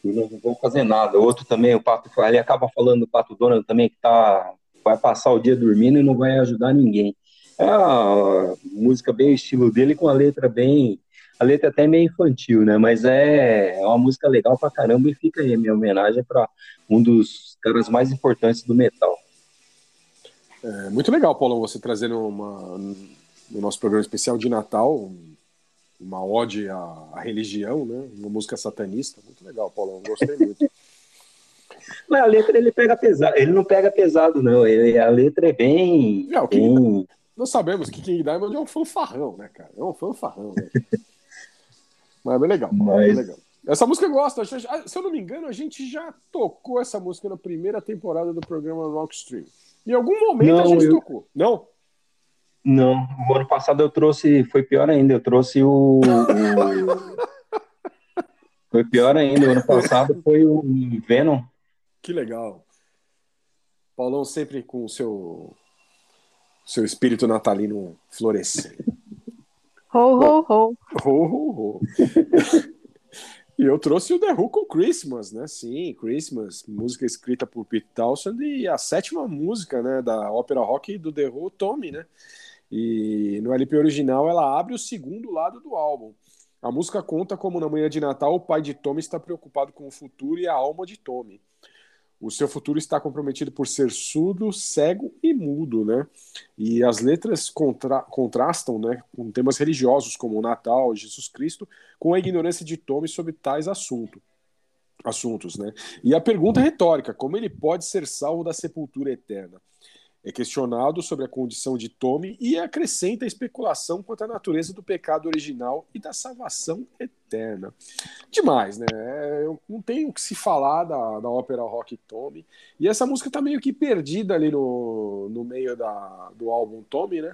e não vão fazer nada. Outro também, o Pato, ele acaba falando do Pato Donald também, que tá, vai passar o dia dormindo e não vai ajudar ninguém. É uma música bem estilo dele, com a letra bem a letra até é meio infantil, né? Mas é, é uma música legal pra caramba e fica aí a minha homenagem para um dos caras mais importantes do metal. É muito legal, Paulão, você trazendo uma, no nosso programa especial de Natal um- uma ode à, à religião, né? Uma música satanista. Muito legal, Paulão. Gostei muito. <laughs> Mas a letra ele pega pesado, ele não pega pesado, não. Ele, a letra é bem. Não, o bem- nós sabemos que King Diamond é um fanfarrão, né, cara? É um fanfarrão, né? <laughs> Mas é bem legal, Paulo, é bem Mas- legal. Essa música eu gosto. a ah, Se eu não me engano, a gente já tocou essa música na primeira temporada do programa Rockstream. Em algum momento a Não, gente eu- tocou. Não? Não, o ano passado eu trouxe, foi pior ainda, eu trouxe o. o- <laughs> Foi pior ainda, o ano passado foi o Venom. Que legal. Paulão sempre com o seu, seu espírito natalino florescendo. Ho, ho, ho. Ho, ho, ho. E eu trouxe o The Who com Christmas, né? Sim, Christmas, música escrita por Pete Townsend e a sétima música, né, da ópera rock do The Who, Tommy, né? E no LP original ela abre o segundo lado do álbum. A música conta como na manhã de Natal o pai de Tommy está preocupado com o futuro e a alma de Tommy. O seu futuro está comprometido por ser surdo, cego e mudo, né? E as letras contra- contrastam, né, com temas religiosos como o Natal, Jesus Cristo, com a ignorância de Tommy sobre tais assunto, assuntos, né? E a pergunta retórica: como ele pode ser salvo da sepultura eterna? É questionado sobre a condição de Tommy e acrescenta a especulação quanto à natureza do pecado original e da salvação eterna. Demais, né? Eu não tenho o que se falar da, da ópera rock Tommy. E essa música tá meio que perdida ali no, no meio da, do álbum Tommy, né?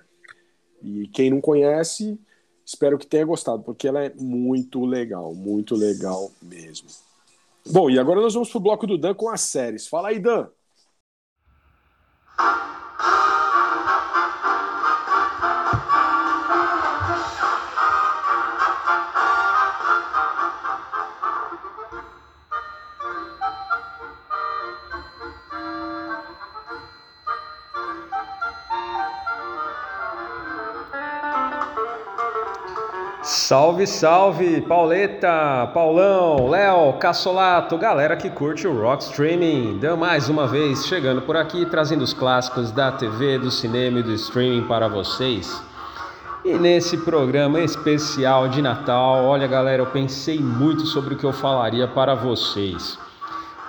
E quem não conhece, espero que tenha gostado, porque ela é muito legal, muito legal mesmo. Bom, e agora nós vamos pro bloco do Dan com as séries. Fala aí, Dan. Ah! <laughs> Salve, salve, Pauleta, Paulão, Léo, Cassolato, galera que curte o Rock Streaming. Dan mais uma vez chegando por aqui trazendo os clássicos da TV, do cinema e do streaming para vocês. E nesse programa especial de Natal, olha galera, eu pensei muito sobre o que eu falaria para vocês.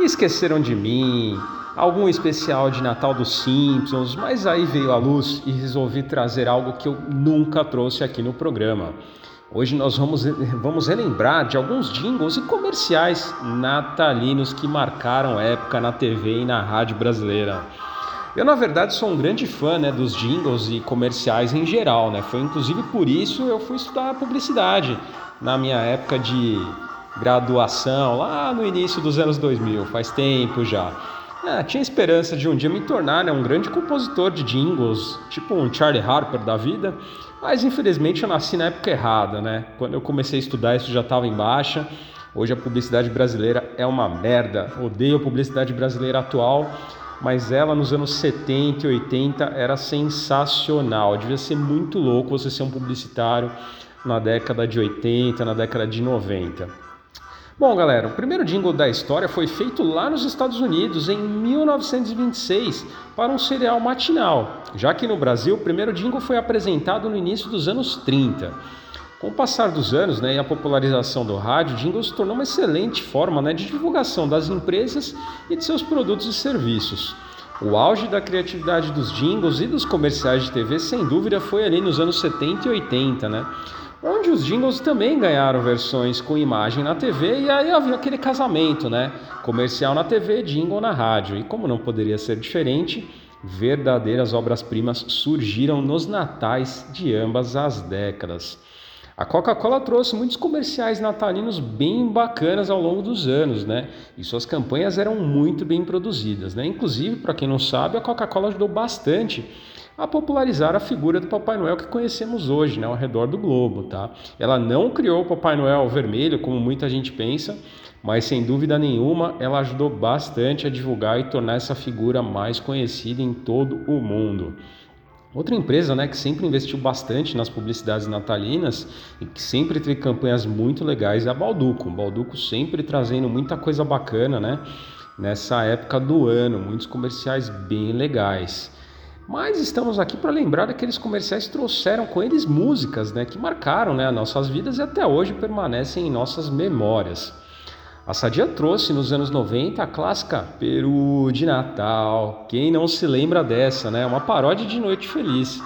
Esqueceram de mim, algum especial de Natal dos Simpsons, mas aí veio a luz e resolvi trazer algo que eu nunca trouxe aqui no programa. Hoje nós vamos, vamos relembrar de alguns jingles e comerciais natalinos que marcaram época na TV e na rádio brasileira. Eu, na verdade, sou um grande fã né, dos jingles e comerciais em geral. Né? Foi inclusive por isso eu fui estudar publicidade na minha época de graduação, lá no início dos anos 2000, faz tempo já. É, tinha esperança de um dia me tornar né, um grande compositor de jingles, tipo um Charlie Harper da vida, mas infelizmente eu nasci na época errada, né? Quando eu comecei a estudar isso já estava em baixa. Hoje a publicidade brasileira é uma merda. Odeio a publicidade brasileira atual, mas ela nos anos 70 e 80 era sensacional. Devia ser muito louco você ser um publicitário na década de 80, na década de 90. Bom, galera, o primeiro jingle da história foi feito lá nos Estados Unidos em 1926 para um serial matinal, já que no Brasil o primeiro jingle foi apresentado no início dos anos 30. Com o passar dos anos né, e a popularização do rádio, o jingle se tornou uma excelente forma né, de divulgação das empresas e de seus produtos e serviços. O auge da criatividade dos jingles e dos comerciais de TV, sem dúvida, foi ali nos anos 70 e 80, né? Onde os jingles também ganharam versões com imagem na TV e aí havia aquele casamento, né? Comercial na TV, jingle na rádio. E como não poderia ser diferente, verdadeiras obras-primas surgiram nos natais de ambas as décadas. A Coca-Cola trouxe muitos comerciais natalinos bem bacanas ao longo dos anos, né? E suas campanhas eram muito bem produzidas, né? Inclusive, para quem não sabe, a Coca-Cola ajudou bastante a popularizar a figura do Papai Noel que conhecemos hoje, né, ao redor do globo, tá? Ela não criou o Papai Noel vermelho, como muita gente pensa, mas sem dúvida nenhuma ela ajudou bastante a divulgar e tornar essa figura mais conhecida em todo o mundo. Outra empresa né, que sempre investiu bastante nas publicidades natalinas e que sempre teve campanhas muito legais é a Balduco. Balduco sempre trazendo muita coisa bacana né, nessa época do ano, muitos comerciais bem legais. Mas estamos aqui para lembrar daqueles comerciais que trouxeram com eles músicas né, que marcaram né, nossas vidas e até hoje permanecem em nossas memórias. A Sadia trouxe nos anos 90 a clássica Peru de Natal. Quem não se lembra dessa, né? Uma paródia de Noite Feliz.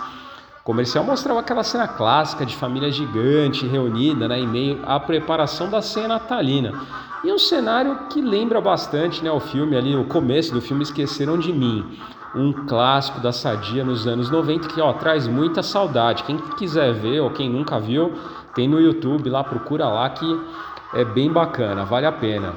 O comercial mostrava aquela cena clássica de família gigante reunida né, em meio à preparação da ceia natalina. E um cenário que lembra bastante né, o filme ali, o começo do filme Esqueceram de Mim um clássico da Sadia nos anos 90 que ó, traz muita saudade. Quem quiser ver ou quem nunca viu, tem no YouTube lá, procura lá que é bem bacana, vale a pena.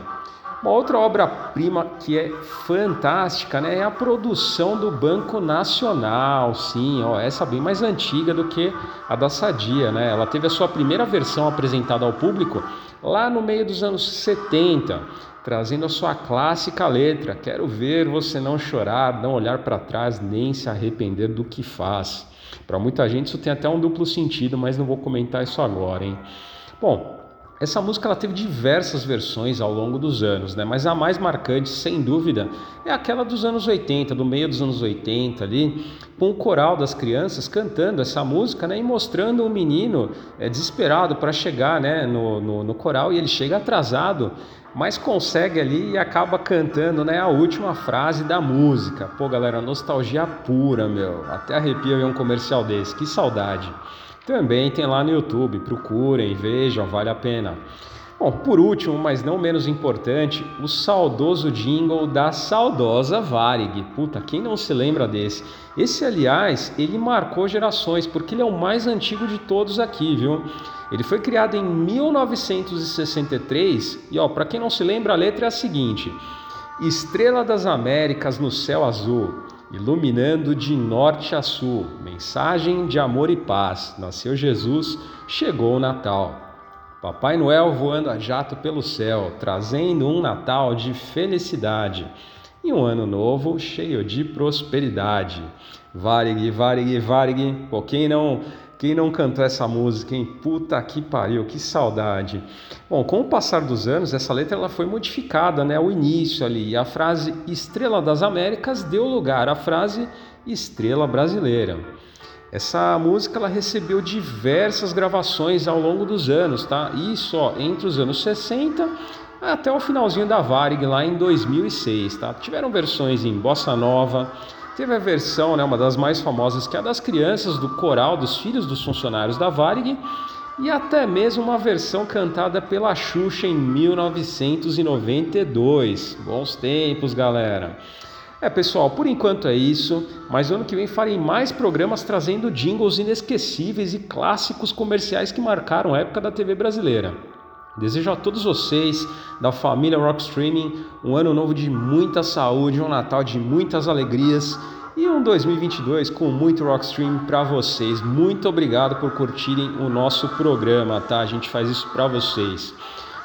Uma outra obra-prima que é fantástica né, é a produção do Banco Nacional. Sim, ó, essa bem mais antiga do que a da Sadia. Né? Ela teve a sua primeira versão apresentada ao público lá no meio dos anos 70 trazendo a sua clássica letra. Quero ver você não chorar, não olhar para trás, nem se arrepender do que faz. Para muita gente isso tem até um duplo sentido, mas não vou comentar isso agora, hein? Bom, essa música ela teve diversas versões ao longo dos anos, né? mas a mais marcante, sem dúvida, é aquela dos anos 80, do meio dos anos 80 ali, com o coral das crianças cantando essa música né? e mostrando o um menino é, desesperado para chegar né? no, no, no coral e ele chega atrasado mas consegue ali e acaba cantando né, a última frase da música. Pô, galera, nostalgia pura, meu. Até arrepia ver um comercial desse, que saudade. Também tem lá no YouTube, procurem, vejam, vale a pena. Bom, por último, mas não menos importante, o saudoso jingle da saudosa Varig. Puta, quem não se lembra desse? Esse, aliás, ele marcou gerações, porque ele é o mais antigo de todos aqui, viu? Ele foi criado em 1963 e, ó, para quem não se lembra, a letra é a seguinte: Estrela das Américas no céu azul, iluminando de norte a sul, mensagem de amor e paz. Nasceu Jesus, chegou o Natal. Papai Noel voando a jato pelo céu, trazendo um Natal de felicidade e um ano novo cheio de prosperidade. Varig, Varig, Varig. Pô, quem não, quem não cantou essa música, hein? Puta que pariu, que saudade. Bom, com o passar dos anos, essa letra ela foi modificada, né? O início ali, a frase Estrela das Américas deu lugar à frase Estrela Brasileira. Essa música ela recebeu diversas gravações ao longo dos anos, tá? Isso ó, entre os anos 60 até o finalzinho da Varig lá em 2006, tá? Tiveram versões em bossa nova, teve a versão, né, uma das mais famosas, que é a das crianças do coral dos filhos dos funcionários da Varig, e até mesmo uma versão cantada pela Xuxa em 1992. Bons tempos, galera. É, pessoal, por enquanto é isso, mas ano que vem farei mais programas trazendo jingles inesquecíveis e clássicos comerciais que marcaram a época da TV brasileira. Desejo a todos vocês, da família Rock Streaming, um ano novo de muita saúde, um Natal de muitas alegrias e um 2022 com muito Rock Stream para vocês. Muito obrigado por curtirem o nosso programa, tá? A gente faz isso para vocês.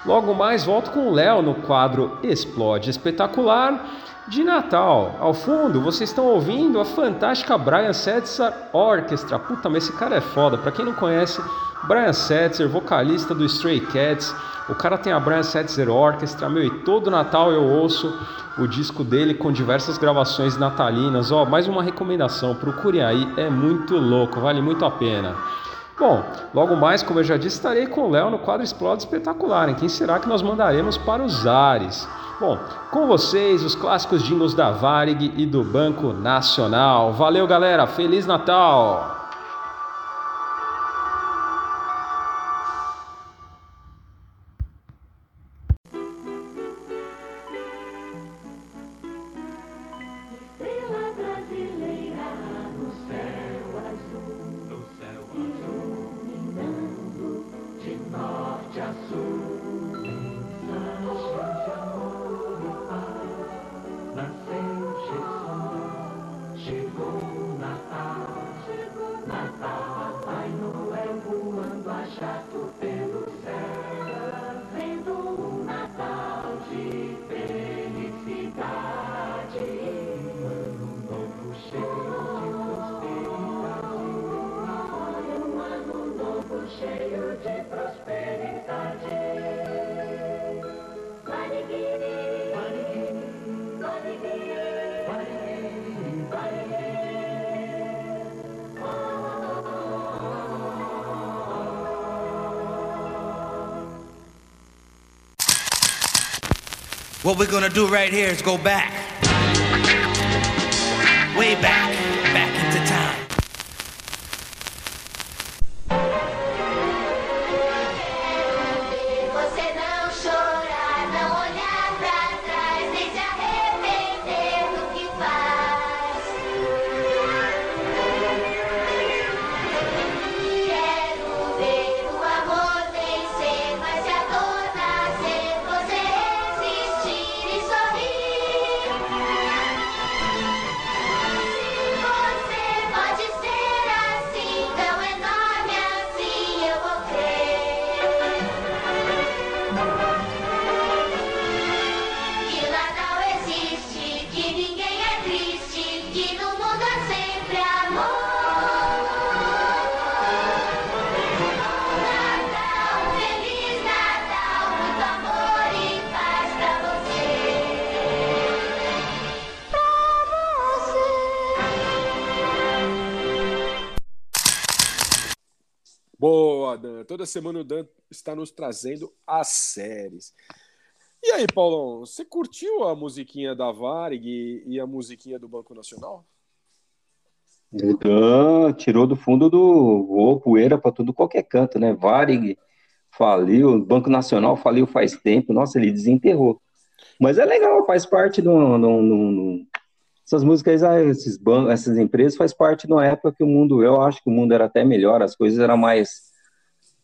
Logo mais volto com o Léo no quadro Explode Espetacular de Natal. Ao fundo, vocês estão ouvindo a fantástica Brian Setzer Orchestra. Puta, mas esse cara é foda. Pra quem não conhece, Brian Setzer, vocalista do Stray Cats. O cara tem a Brian Setzer Orchestra, meu, e todo Natal eu ouço o disco dele com diversas gravações natalinas. Ó, mais uma recomendação, procure aí, é muito louco, vale muito a pena. Bom, logo mais, como eu já disse, estarei com o Léo no quadro Explode Espetacular, em quem será que nós mandaremos para os ares. Bom, com vocês, os clássicos jingles da Varig e do Banco Nacional. Valeu, galera, Feliz Natal! What we're gonna do right here is go back. Way back. Toda semana o Dan está nos trazendo as séries. E aí, Paulão, você curtiu a musiquinha da Varig e, a musiquinha do Banco Nacional? Dan tirou do fundo do voou poeira para tudo qualquer canto, né? Varig faliu, o Banco Nacional faliu faz tempo, nossa, ele desenterrou. Mas é legal, faz parte do- do- essas músicas, ah, esses bancos, essas empresas, faz parte de uma época que o mundo, eu acho que o mundo era até melhor, as coisas eram mais.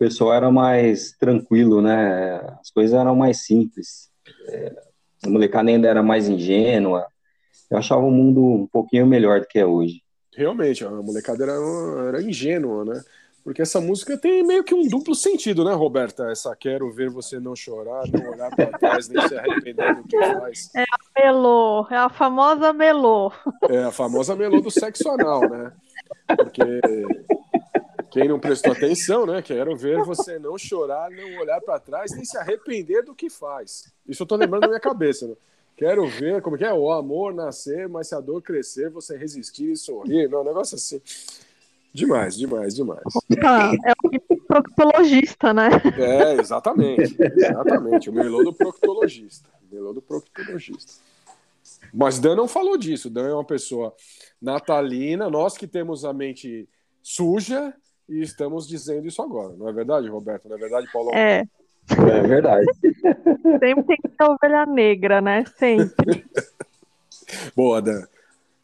O pessoal era mais tranquilo, né? As coisas eram mais simples. É, a molecada ainda era mais ingênua. Eu achava o mundo um pouquinho melhor do que é hoje. Realmente, a molecada era, era ingênua, né? Porque essa música tem meio que um duplo sentido, né, Roberta? Essa quero ver você não chorar, não olhar para trás, nem se arrepender do que faz. É a melô, é a famosa melô. É a famosa melô do sexo anal, né? Porque quem não prestou atenção, né? Quero ver você não chorar, não olhar para trás, nem se arrepender do que faz. Isso eu tô lembrando na minha cabeça, né? Quero ver como que é o amor nascer, mas se a dor crescer, você resistir e sorrir. Não, um negócio assim. Demais, demais, demais. Ah, é o proctologista, né? É, exatamente. Exatamente. O melô do proctologista. Melô do proctologista. Mas Dan não falou disso. Dan é uma pessoa natalina. Nós que temos a mente suja, e estamos dizendo isso agora. Não é verdade, Roberto? Não é verdade, Paulo? É, É verdade. <laughs> sempre tem que ter ovelha negra, né? Sempre. <laughs> Boa, Dan.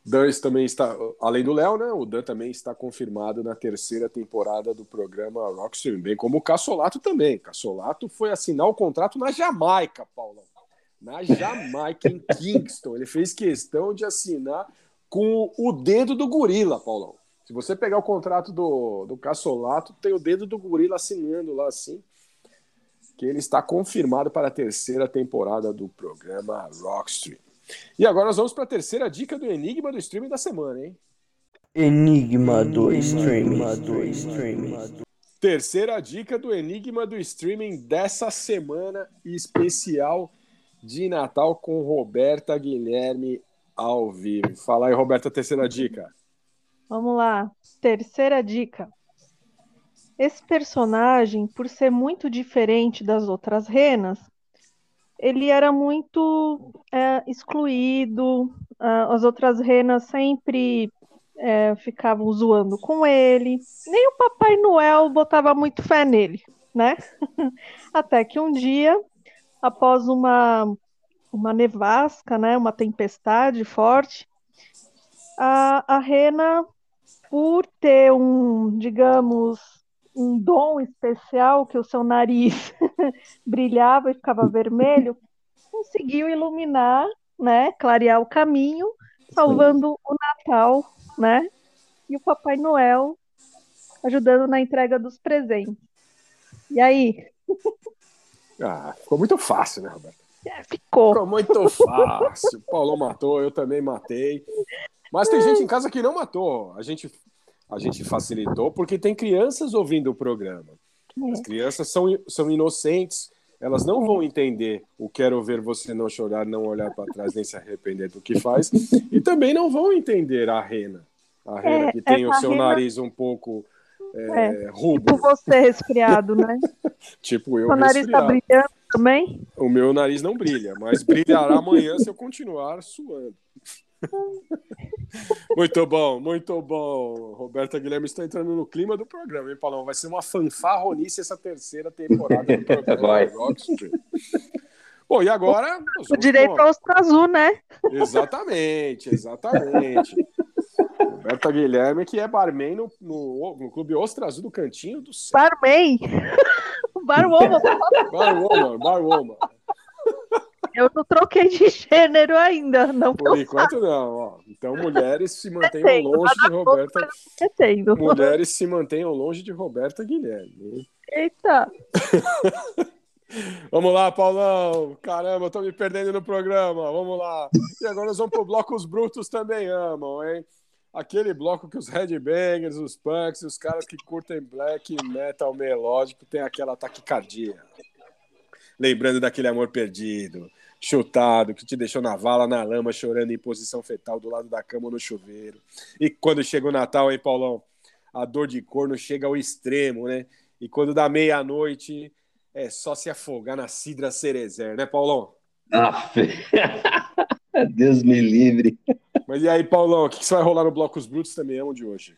Dan também está, além do Léo, né? O Dan também está confirmado na terceira temporada do programa Rockstream, bem como o Cassolato também. Cassolato foi assinar o contrato na Jamaica, Paulão. Na Jamaica, em <laughs> Kingston. Ele fez questão de assinar com o dedo do gorila, Paulão. Se você pegar o contrato do, do Cassolato, tem o dedo do gorila assinando lá assim. Que ele está confirmado para a terceira temporada do programa Rockstream. E agora nós vamos para a terceira dica do Enigma do Streaming da semana, hein? Enigma do Streaming. do Streaming. Terceira dica do Enigma do Streaming dessa semana especial de Natal com Roberta Guilherme ao vivo. Fala aí, Roberta, terceira dica. Vamos lá. Terceira dica. Esse personagem, por ser muito diferente das outras renas, ele era muito é, excluído. ah, as outras renas sempre é, ficavam zoando com ele. Nem o Papai Noel botava muito fé nele, né? <laughs> Até que um dia, após uma, uma nevasca, né, uma tempestade forte, a, a rena, por ter um, digamos, um dom especial que o seu nariz <laughs> brilhava e ficava vermelho, conseguiu iluminar, né, clarear o caminho, salvando o Natal, né, e o Papai Noel ajudando na entrega dos presentes. E aí? Ah, ficou muito fácil, né, Roberta? Ficou. Ficou muito fácil. Paulo matou, eu também matei. Mas tem gente em casa que não matou. A gente, a gente facilitou porque tem crianças ouvindo o programa. As crianças são, são inocentes, elas não vão entender o quero ver você não chorar, não olhar para trás, nem se arrepender do que faz. E também não vão entender a rena. A rena É, que tem o seu rena- nariz um pouco é, É, rubro, tipo você resfriado, né? <laughs> tipo eu o nariz tá resfriado. brilhando também? O meu nariz não brilha, mas brilhará amanhã se eu continuar suando. Muito bom, muito bom. Roberta Guilherme está entrando no clima do programa, hein, Paulão? Vai ser uma fanfarronice essa terceira temporada do programa <laughs> Vai. Rockstream. Bom, e agora? O direito com- ao Ostra azul, né? Exatamente, exatamente. Roberta Guilherme, que é barman no, no, no Clube Ostra Azul do Cantinho do Céu. Barman. <laughs> Barwoman. Barwoman, barwoman. Eu não troquei de <laughs> gênero ainda, não Por enquanto não, ó. Então mulheres se <laughs> mantenham Pretendo, longe de Roberta. pretendo. Mulheres se mantenham longe de Roberta Guilherme. Eita. <laughs> Vamos lá, Paulão. Caramba, eu tô me perdendo no programa. Vamos lá. E agora nós vamos pro bloco Os Brutos Também Amam, hein? Aquele bloco que os headbangers, os punks, os caras que curtem black metal melódico tem aquela taquicardia. Lembrando daquele amor perdido, chutado, que te deixou na vala, na lama, chorando em posição fetal do lado da cama ou no chuveiro. E quando chega o Natal, hein, Paulão? A dor de corno chega ao extremo, né? E quando dá meia-noite, é só se afogar na cidra cerezer, né, Paulão? Aff. <laughs> Deus me livre. Mas e aí, Paulão, o que, que você vai rolar no Bloco Os Brutos também amam de hoje?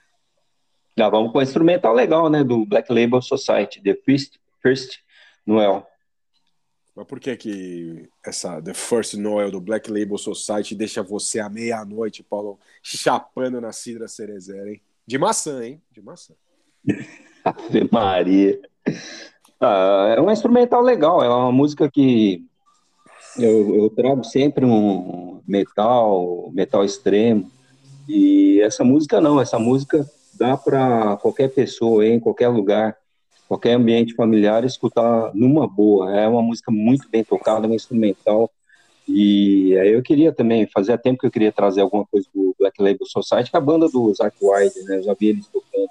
Já vamos com um instrumental legal, né? Do Black Label Society, The First, First Noel. Mas por que que essa The First Noel do Black Label Society deixa você à meia-noite, Paulão, chapando na cidra cerezer, hein? De maçã, hein? De maçã. <laughs> Ave Maria. Ah, é um instrumental legal, é uma música que eu, eu trago sempre um metal, metal extremo. E essa música não, essa música dá para qualquer pessoa em qualquer lugar, qualquer ambiente familiar escutar numa boa. É uma música muito bem tocada, um instrumental. E aí eu queria também, fazia tempo que eu queria trazer alguma coisa do Black Label Society, que é a banda do Zack Wilde, né? Eu já vi eles tocando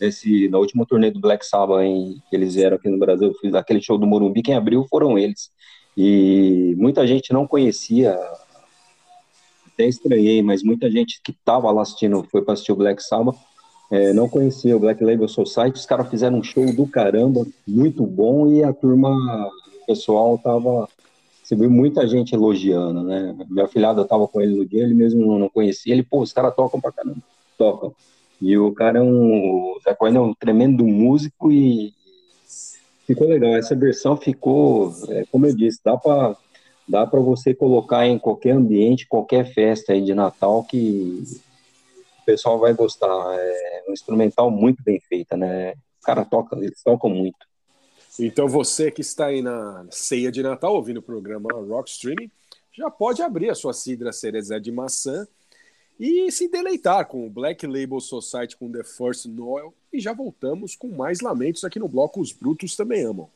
nesse, na última turnê do Black Sabbath em, que eles vieram aqui no Brasil, eu fiz aquele show do Morumbi, quem abriu foram eles. E muita gente não conhecia, até estranhei, mas muita gente que estava lá assistindo, foi para assistir o Black Sabbath, é, não conhecia o Black Label Society, os caras fizeram um show do caramba, muito bom, e a turma, pessoal tava, você viu muita gente elogiando, né? Minha filhada tava com ele no dia, ele mesmo não conhecia, ele, pô, os caras tocam pra caramba, tocam. E o cara é um. Zé é um tremendo músico e ficou legal. Essa versão ficou, é, como eu disse, dá para dá para você colocar em qualquer ambiente, qualquer festa aí de Natal que pessoal vai gostar. É um instrumental muito bem feita, né? O cara toca, eles tocam muito. Então você que está aí na ceia de Natal ouvindo o programa Rock Streaming, já pode abrir a sua cidra cerezé de maçã e se deleitar com o Black Label Society com The First Noel e já voltamos com mais lamentos aqui no bloco Os Brutos Também Amam.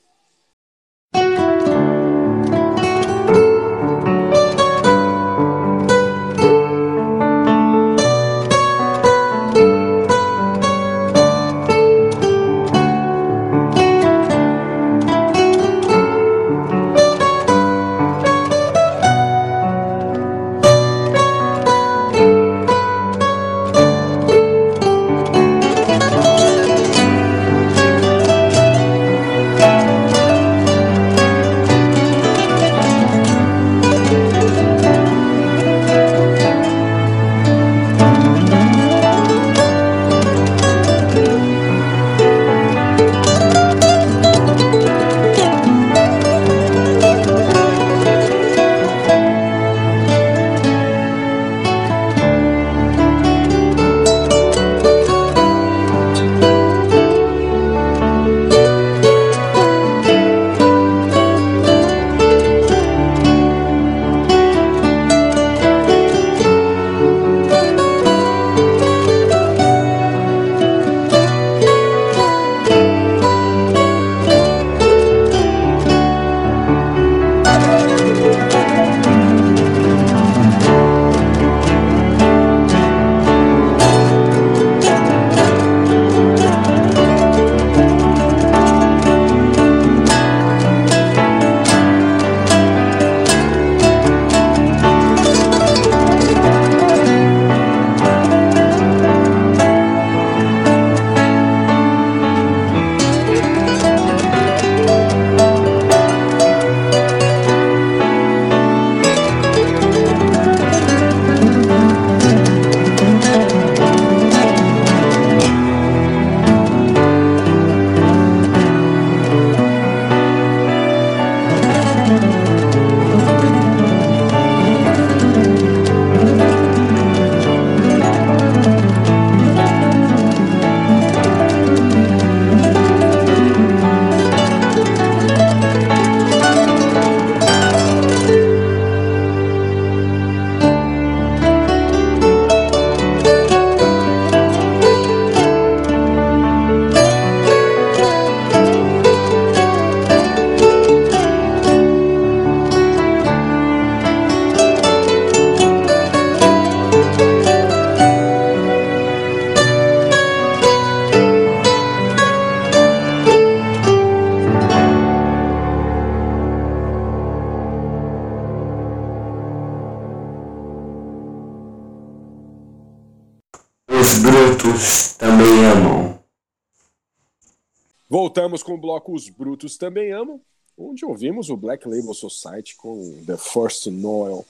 Voltamos com o bloco Os Brutos Também Amam, onde ouvimos o Black Label Society com The First Noel.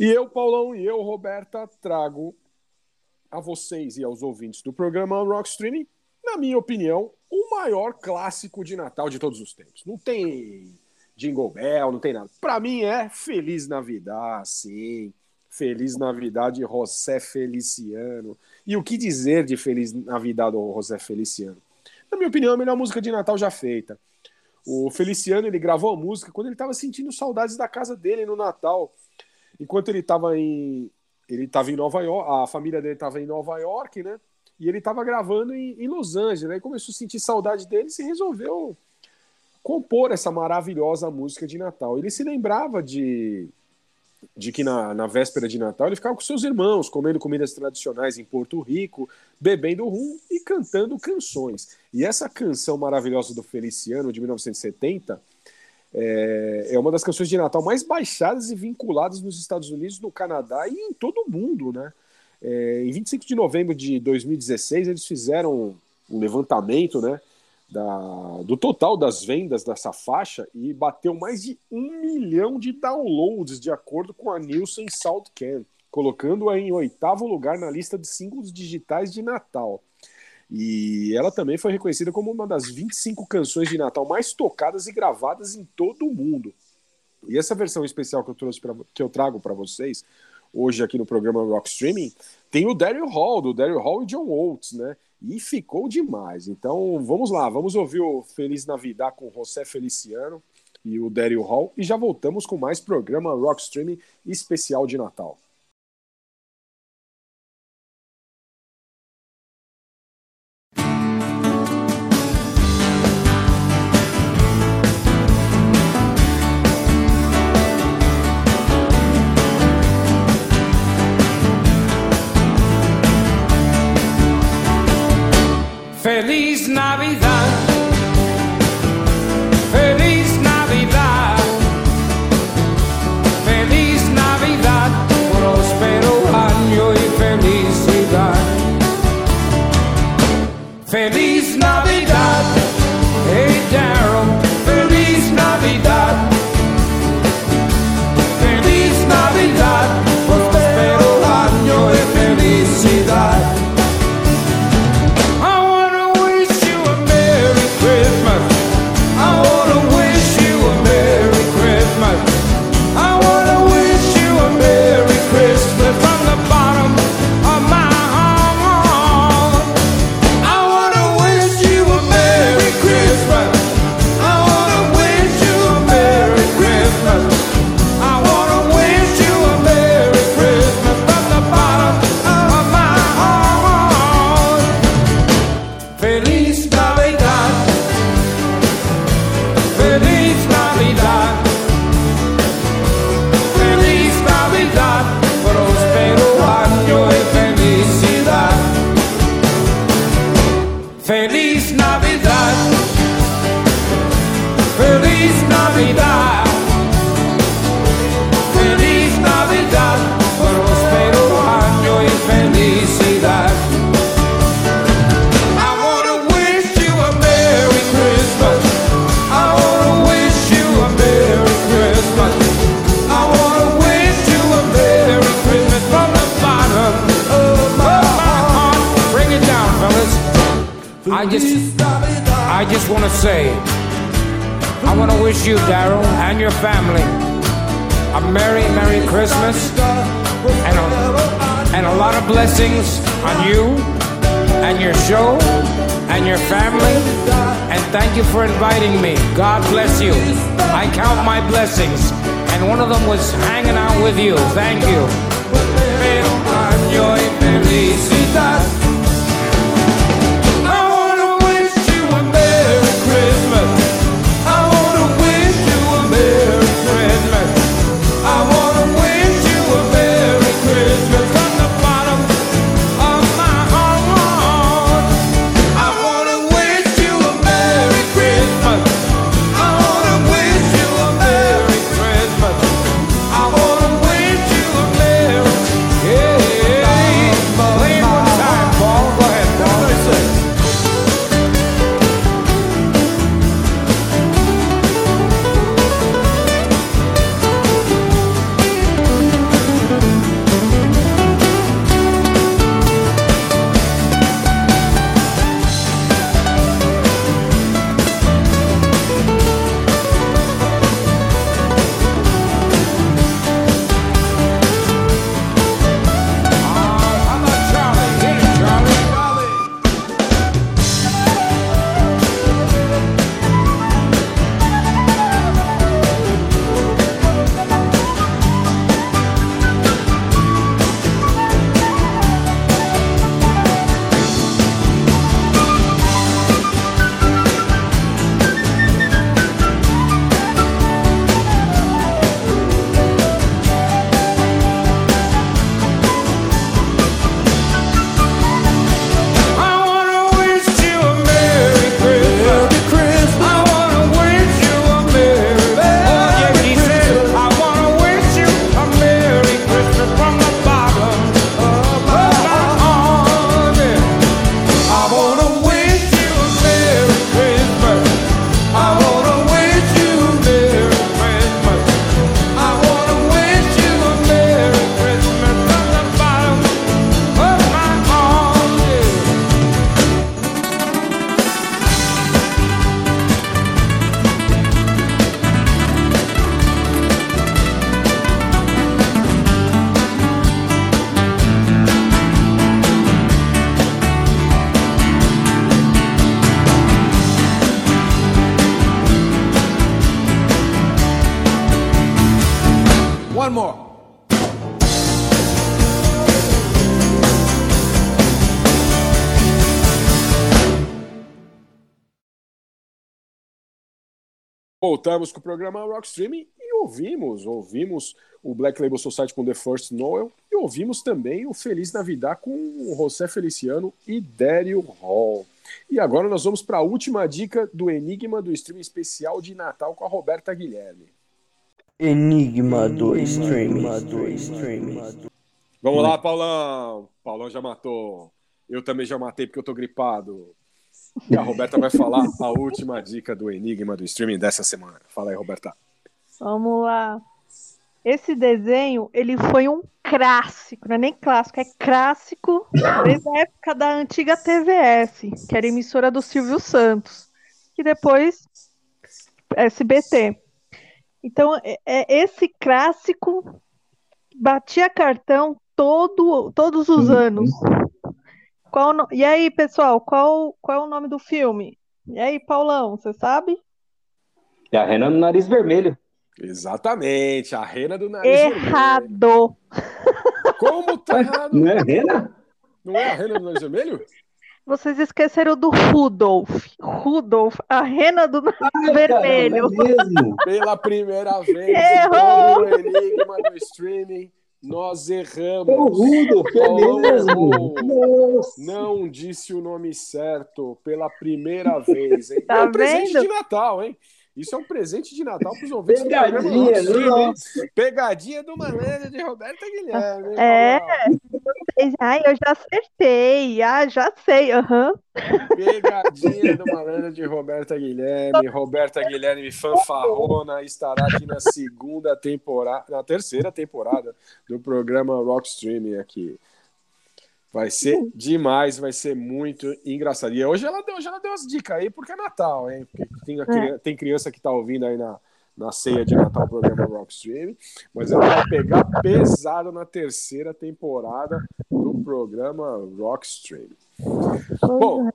E eu, Paulão, e eu, Roberta, trago a vocês e aos ouvintes do programa Rock Streaming, na minha opinião, o maior clássico de Natal de todos os tempos. Não tem Jingle Bell, não tem nada. Para mim é Feliz Navidad, sim. Feliz Navidad, José Feliciano. E o que dizer de Feliz Navidad do José Feliciano? Na minha opinião, a melhor música de Natal já feita. O Feliciano ele gravou a música quando ele estava sentindo saudades da casa dele no Natal. Enquanto ele estava em ele estava em Nova York, a família dele estava em Nova York, né? E ele estava gravando em, em Los Angeles. Aí começou a sentir saudade dele e resolveu compor essa maravilhosa música de Natal. Ele se lembrava de, de que na, na véspera de Natal ele ficava com seus irmãos, comendo comidas tradicionais em Porto Rico, bebendo rum e cantando canções. E essa canção maravilhosa do Feliciano, de 1970, é, é uma das canções de Natal mais baixadas e vinculadas nos Estados Unidos, no Canadá e em todo o mundo, né? É, em 25 de novembro de 2016, eles fizeram um levantamento, né? Da, do total das vendas dessa faixa e bateu mais de um milhão de downloads, de acordo com a Nielsen Southcan, colocando-a em oitavo lugar na lista de singles digitais de Natal. E ela também foi reconhecida como uma das 25 canções de Natal mais tocadas e gravadas em todo o mundo. E essa versão especial que eu trouxe pra, que eu trago para vocês hoje aqui no programa Rock Streaming tem o Daryl Hall, do Daryl Hall e John Oates, né? E ficou demais. Então vamos lá, vamos ouvir o Feliz Navidad com José Feliciano e o Daryl Hall e já voltamos com mais programa Rock Streaming especial de Natal. You, Daryl, and your family a Merry, Merry Christmas and a, and a lot of blessings on you and your show and your family. And thank you for inviting me. God bless you. I count my blessings. And one of them was hanging out with you. Thank you. Voltamos com o programa Rock Streaming e ouvimos, ouvimos o Black Label Society com The First Noel e ouvimos também o Feliz Navidad com o José Feliciano e Daryl Hall. E agora nós vamos para a última dica do Enigma do streaming especial de Natal com a Roberta Guilherme. Enigma do streaming. Vamos lá, Paulão. Paulão já matou. Eu também já matei porque eu tô gripado. E a Roberta vai falar a última dica do Enigma do streaming dessa semana. Fala aí, Roberta. Vamos lá. Esse desenho, ele foi um clássico, não é nem clássico, é clássico desde a época da antiga TVS, que era emissora do Silvio Santos, que depois SBT. Então, é, é esse clássico batia cartão todo, todos os anos. Qual no- E aí, pessoal, qual, qual é o nome do filme? E aí, Paulão, você sabe? É a Rena no nariz vermelho. Exatamente, a rena do nariz vermelho. Errado. Como tá errado? Não é a Rena? Não é a rena do nariz vermelho? Vocês esqueceram do Rudolf. Rudolf, a rena do nariz vermelho. Pela primeira vez Errou! todo o Enigma do streaming, nós erramos. O Rudolf, é Paulão mesmo. Não disse o nome certo pela primeira vez, hein? Tá é um presente vendo? de Natal, hein? Isso é um presente de Natal para os ouvintes do Pegadinha, programa hein? nossa. Pegadinha do malandro de Roberta Guilherme. hein, É. Ai, eu já acertei. Ah, já sei. Aham. Pegadinha do malandro de Roberta Guilherme. Roberta Guilherme fanfarrona estará aqui na segunda temporada, na terceira temporada do programa Rock Streaming aqui. Vai ser demais, vai ser muito engraçado. E hoje ela deu, hoje ela deu as dicas aí, porque é Natal, hein? Tem, a cri- tem criança que tá ouvindo aí na, na ceia de Natal o programa Rock Streaming, mas ela vai pegar pesado na terceira temporada do programa Rock Streaming. Bom,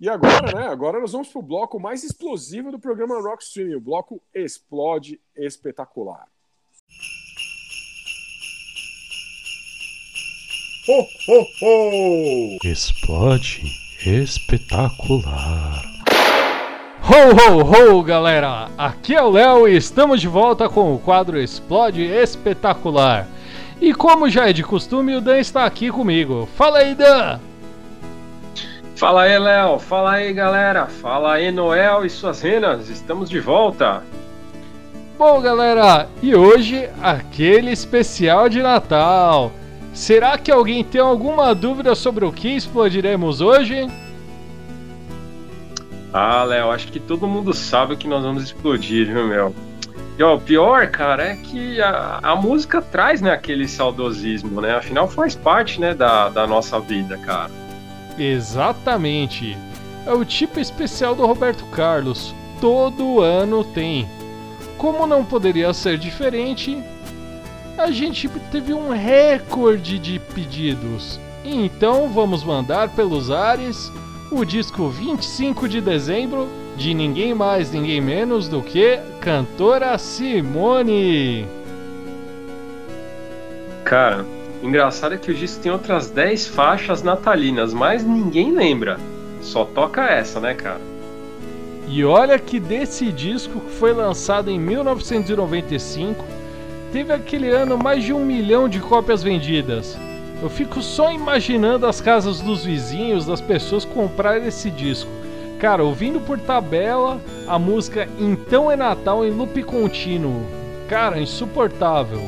e agora, né? Agora nós vamos pro bloco mais explosivo do programa Rock Streaming, o bloco Explode Espetacular. Ho, ho, ho! Explode espetacular. Ho, ho, ho, galera! Aqui é o Léo e estamos de volta com o quadro Explode Espetacular. E como já é de costume, o Dan está aqui comigo. Fala aí, Dan! Fala aí, Léo. Fala aí, galera. Fala aí, Noel e suas renas. Estamos de volta. Bom, galera, e hoje aquele especial de Natal. Será que alguém tem alguma dúvida sobre o que explodiremos hoje? Ah, Léo, acho que todo mundo sabe o que nós vamos explodir, viu, meu? E ó, o pior, cara, é que a, a música traz, né, aquele saudosismo, né? Afinal, faz parte, né, da, da nossa vida, cara. Exatamente. É o tipo especial do Roberto Carlos. Todo ano tem. Como não poderia ser diferente, a gente teve um recorde de pedidos. Então vamos mandar pelos ares o disco 25 de dezembro de ninguém mais, ninguém menos do que cantora Simone. Cara, engraçado é que o disco tem outras 10 faixas natalinas, mas ninguém lembra. Só toca essa, né, cara? E olha que desse disco que foi lançado em 1995, teve aquele ano mais de um milhão de cópias vendidas. Eu fico só imaginando as casas dos vizinhos, das pessoas comprarem esse disco. Cara, ouvindo por tabela a música Então é Natal em loop contínuo. Cara, insuportável.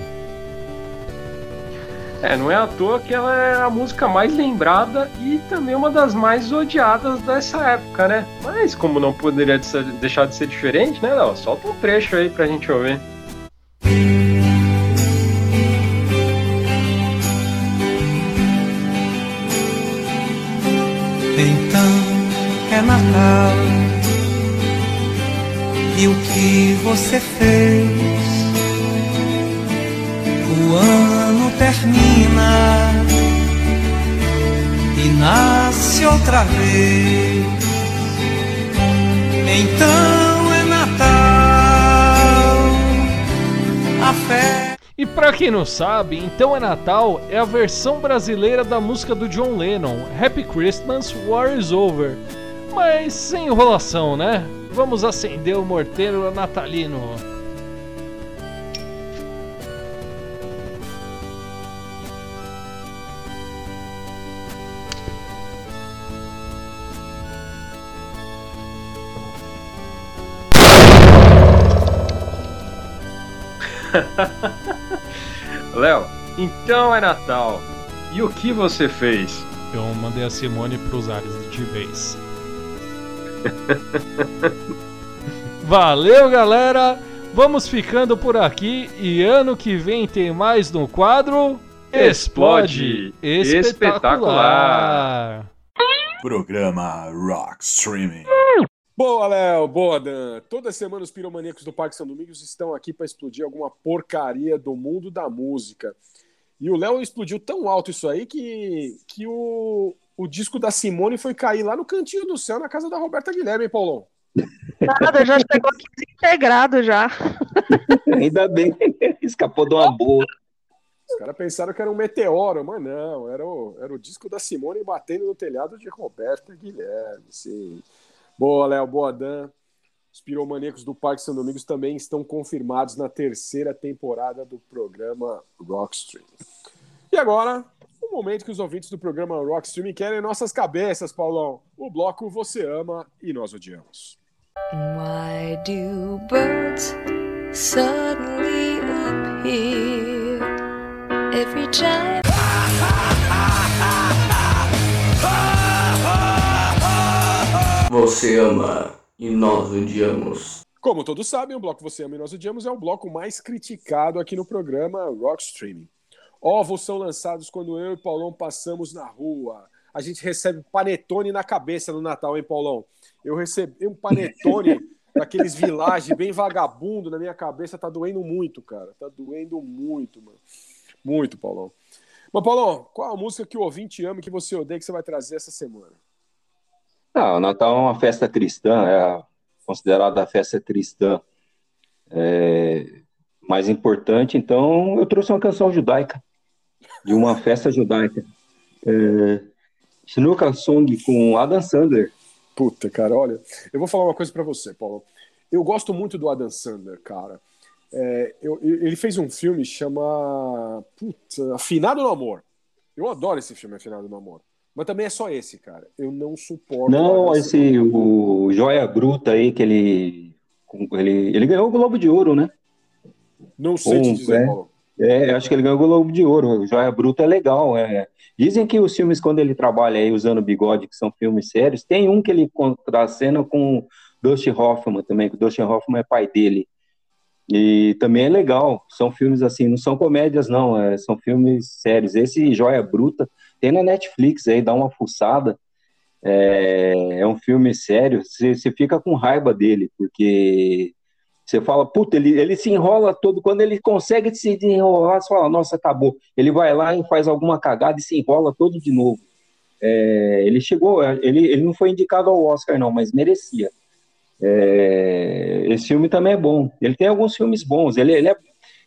É, não é à toa que ela é a música mais lembrada e também uma das mais odiadas dessa época, né? Mas como não poderia deixar de ser diferente, né, Léo? Solta um trecho aí pra gente ouvir. Você fez? O ano termina e nasce outra vez. Então é Natal, a fé. E pra quem não sabe, Então é Natal é a versão brasileira da música do John Lennon, Happy Christmas, War is Over. Mas sem enrolação, né? Vamos acender o morteiro natalino. <laughs> Léo, então é Natal. E o que você fez? Eu mandei a Simone pros ares de vez. Valeu, galera! Vamos ficando por aqui e ano que vem tem mais no quadro Explode Espetacular. Programa Rock Streaming. Boa, Léo, boa, Dan. Toda semana os piromaníacos do Parque São Domingos estão aqui para explodir alguma porcaria do mundo da música. E o Léo explodiu tão alto isso aí que, que o, o disco da Simone foi cair lá no cantinho do céu, na casa da Roberta Guilherme, hein, Paulão? Nada, já chegou aqui desintegrado já. <laughs> Ainda bem, escapou de uma boa. Os caras pensaram que era um meteoro, mas não, era o, era o disco da Simone batendo no telhado de Roberta Guilherme, sim. Boa, Léo, boa, Dan. Os piromaníacos do Parque São Domingos também estão confirmados na terceira temporada do programa Rockstream. E agora, o momento que os ouvintes do programa Rockstream querem nossas cabeças, Paulão. O bloco Você Ama e Nós Odiamos. Why do birds suddenly appear every time? Você ama e nós odiamos. Como todos sabem, o bloco Você Ama e Nós Odiamos é o bloco mais criticado aqui no programa Rockstream. Ovos são lançados quando eu e Paulão passamos na rua. A gente recebe panetone na cabeça no Natal, hein, Paulão? Eu recebi um panetone <laughs> daqueles village bem vagabundo na minha cabeça. Tá doendo muito, cara. Tá doendo muito, mano. Muito, Paulão. Mas, Paulão, qual a música que o ouvinte ama e que você odeia que você vai trazer essa semana? Ah, o Natal é uma festa cristã, é considerada a festa cristã é, mais importante, então eu trouxe uma canção judaica, de uma festa judaica. É, Song com Adam Sandler. Puta, cara, olha, eu vou falar uma coisa pra você, Paulo. Eu gosto muito do Adam Sandler, cara. É, eu- ele fez um filme chama Puta, Afinado no Amor. Eu adoro esse filme, Afinado no Amor. Mas também é só esse, cara. Eu não suporto. Não, esse, o Joia Bruta aí, que ele, ele, ele ganhou o Globo de Ouro, né? Não sei te dizer, é. Paulo. É, acho que ele ganhou o Globo de Ouro. Joia Bruta é legal. É. Dizem que os filmes, quando ele trabalha aí usando bigode, que são filmes sérios, tem um que ele contracena com Dustin Hoffman também, que o Dustin Hoffman é pai dele. E também é legal. São filmes assim, não são comédias, não, é, são filmes sérios. Esse Joia Bruta tem na Netflix aí, dá uma fuçada. É, é um filme sério, você fica com raiva dele, porque você fala, puta, ele, ele se enrola todo, quando ele consegue se enrolar, você fala, nossa, acabou. Ele vai lá e faz alguma cagada e se enrola todo de novo. É, ele chegou, ele, ele não foi indicado ao Oscar, não, mas merecia. É, esse filme também é bom. Ele tem alguns filmes bons. Ele, ele é,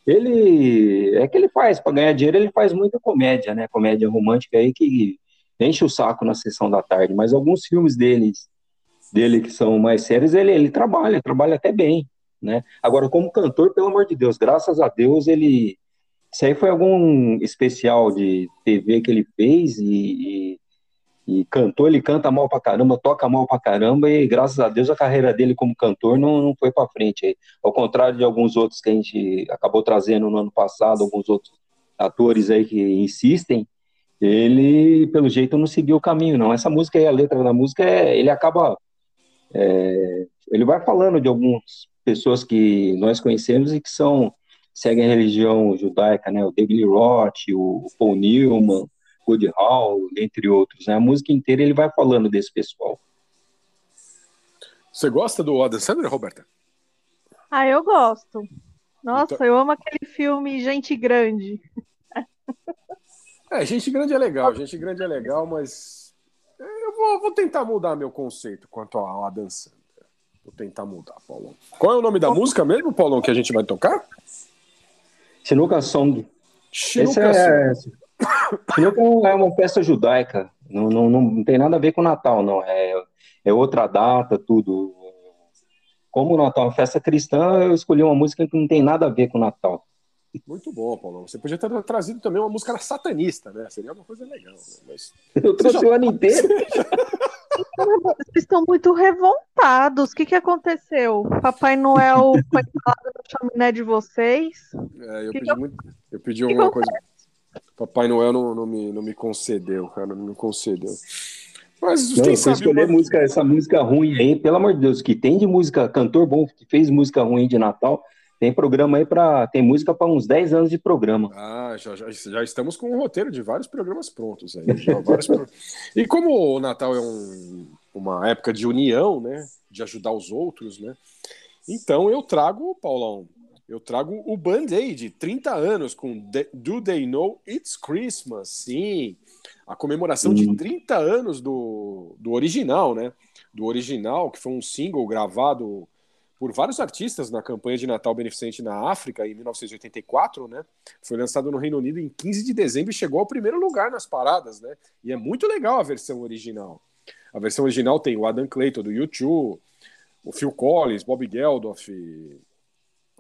ele é que ele faz para ganhar dinheiro. Ele faz muita comédia, né? Comédia romântica aí que enche o saco na sessão da tarde. Mas alguns filmes deles, dele que são mais sérios, ele, ele trabalha, trabalha até bem, né? Agora, como cantor, pelo amor de Deus, graças a Deus, ele isso aí foi algum especial de TV que ele fez e, e, e cantou, ele canta mal pra caramba, toca mal pra caramba e graças a Deus a carreira dele como cantor não, não foi pra frente. Ao contrário de alguns outros que a gente acabou trazendo no ano passado, alguns outros atores aí que insistem, ele pelo jeito não seguiu o caminho não. Essa música aí, a letra da música, é, ele acaba é, ele vai falando de algumas pessoas que nós conhecemos e que são seguem a religião judaica, né? O David Lee Roth, o Paul Newman, Woody Hall, entre outros. Né? A música inteira ele vai falando desse pessoal. Você gosta do Adam Sandler, Roberta? Ah, eu gosto. Nossa, Então- eu amo aquele filme Gente Grande. É, gente grande é legal, gente grande é legal, mas eu vou, vou tentar mudar meu conceito quanto ao Adam Sandler. Vou tentar mudar, Paulão. Qual é o nome da música mesmo, Paulão, que a gente vai tocar? Sinuca Song. Esse é, <laughs> Sinuca é uma festa judaica. Não, não, não, tem nada a ver com o Natal, não. É, é outra data, tudo. como o Natal é uma festa cristã, eu escolhi uma música que não tem nada a ver com o Natal. Muito bom, Paulão. Você podia ter trazido também uma música satanista, né? Seria uma coisa legal. Né? Mas... Eu trouxe o ano <laughs> inteiro. Vocês estão muito revoltados. O que, que aconteceu? Papai Noel <laughs> foi falado no chaminé de vocês? É, eu, Que pedi que muito, eu pedi que alguma coisa. Papai Noel não, não, me, não me concedeu, cara, não me concedeu. Mas Não, quem sabe escolher música, essa música ruim aí, pelo amor de Deus, que tem de música, cantor bom que fez música ruim de Natal, tem programa aí para tem música para uns 10 anos de programa. Ah, já, já, já estamos com um roteiro de vários programas prontos aí. vários pro- E como o Natal é um- uma época de união, né? De ajudar os outros, né? Então eu trago, Paulão, eu trago o Band-Aid, 30 anos, com Do They Know It's Christmas? Sim, a comemoração de 30 anos do, do original, né? Do original, que foi um single gravado por vários artistas na campanha de Natal Beneficente na África em 1984, né? Foi lançado no Reino Unido em 15 de dezembro e chegou ao primeiro lugar nas paradas, né? E é muito legal a versão original. A versão original tem o Adam Clayton do U2, o Phil Collins, Bob Geldof,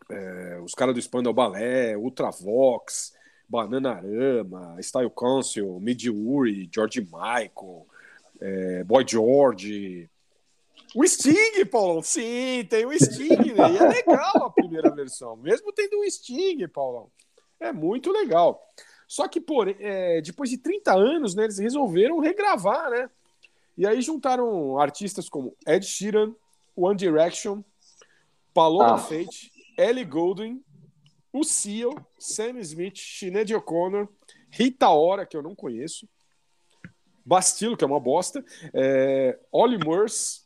é, os caras do Spandau Ballet, Ultravox, Bananarama, Style Council, Midori, George Michael, é, Boy George, o Sting, Paulão, sim, tem o Sting, né? E é legal a primeira versão, mesmo tendo o Sting, Paulão. É muito legal. Só que, porém, é, depois de 30 anos, né, eles resolveram regravar, né? E aí juntaram artistas como Ed Sheeran, One Direction, Paloma Ah. Fate, Ellie Goulding, o Seal, Sam Smith, Sinead O'Connor, Rita Ora, que eu não conheço, Bastilo, que é uma bosta, é, Ollie Murs,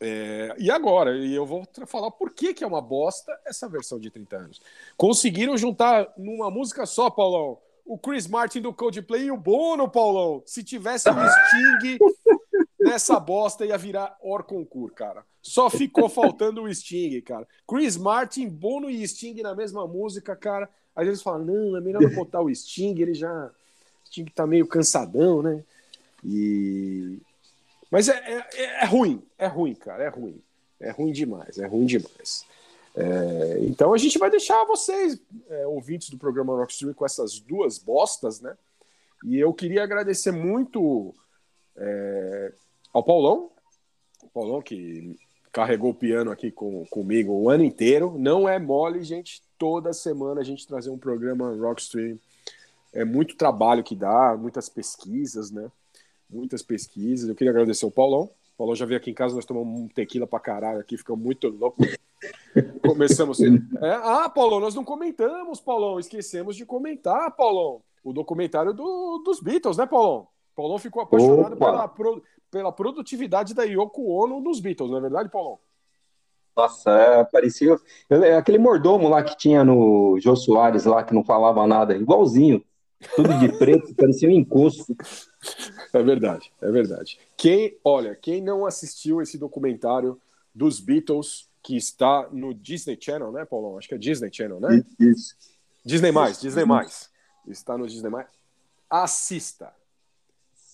é, e agora, e eu vou falar por que, que é uma bosta essa versão de 30 anos. Conseguiram juntar numa música só, Paulão, o Chris Martin do Coldplay e o Bono, Paulão. Se tivesse o Sting <laughs> nessa bosta, ia virar or concurso, cara. Só ficou faltando o Sting, cara. Chris Martin, Bono e Sting na mesma música, cara. Às vezes falam, não, é melhor não botar o Sting, ele já. O Sting tá meio cansadão, né? E. Mas é, é, é ruim, é ruim, cara, é ruim. É ruim demais, é ruim demais. É, então a gente vai deixar vocês, é, ouvintes do programa Rockstream, com essas duas bostas, né? E eu queria agradecer muito é, ao Paulão, o Paulão que carregou o piano aqui com, comigo o ano inteiro. Não é mole, gente. Toda semana a gente trazer um programa Rockstream. É muito trabalho que dá, muitas pesquisas, né? Muitas pesquisas. Eu queria agradecer ao Paulão. O Paulão já veio aqui em casa, nós tomamos um tequila pra caralho aqui, ficamos muito louco. <laughs> Começamos. É, ah, Paulão, nós não comentamos, Paulão. Esquecemos de comentar, Paulão. O documentário do- dos Beatles, né, Paulão? Paulão ficou apaixonado Opa! pela, pro- pela produtividade da Yoko Ono nos Beatles, não é verdade, Paulão? Nossa, é, parecia. eu- é aquele mordomo lá que tinha no Jô Soares lá, que não falava nada, igualzinho. Tudo de preto, parecia um encosto. É verdade, é verdade. Quem, olha, quem não assistiu esse documentário dos Beatles, que está no Disney Channel, né, Paulão? Acho que é Disney Channel, né? Isso. Disney mais, Disney mais. Está no Disney mais. Assista.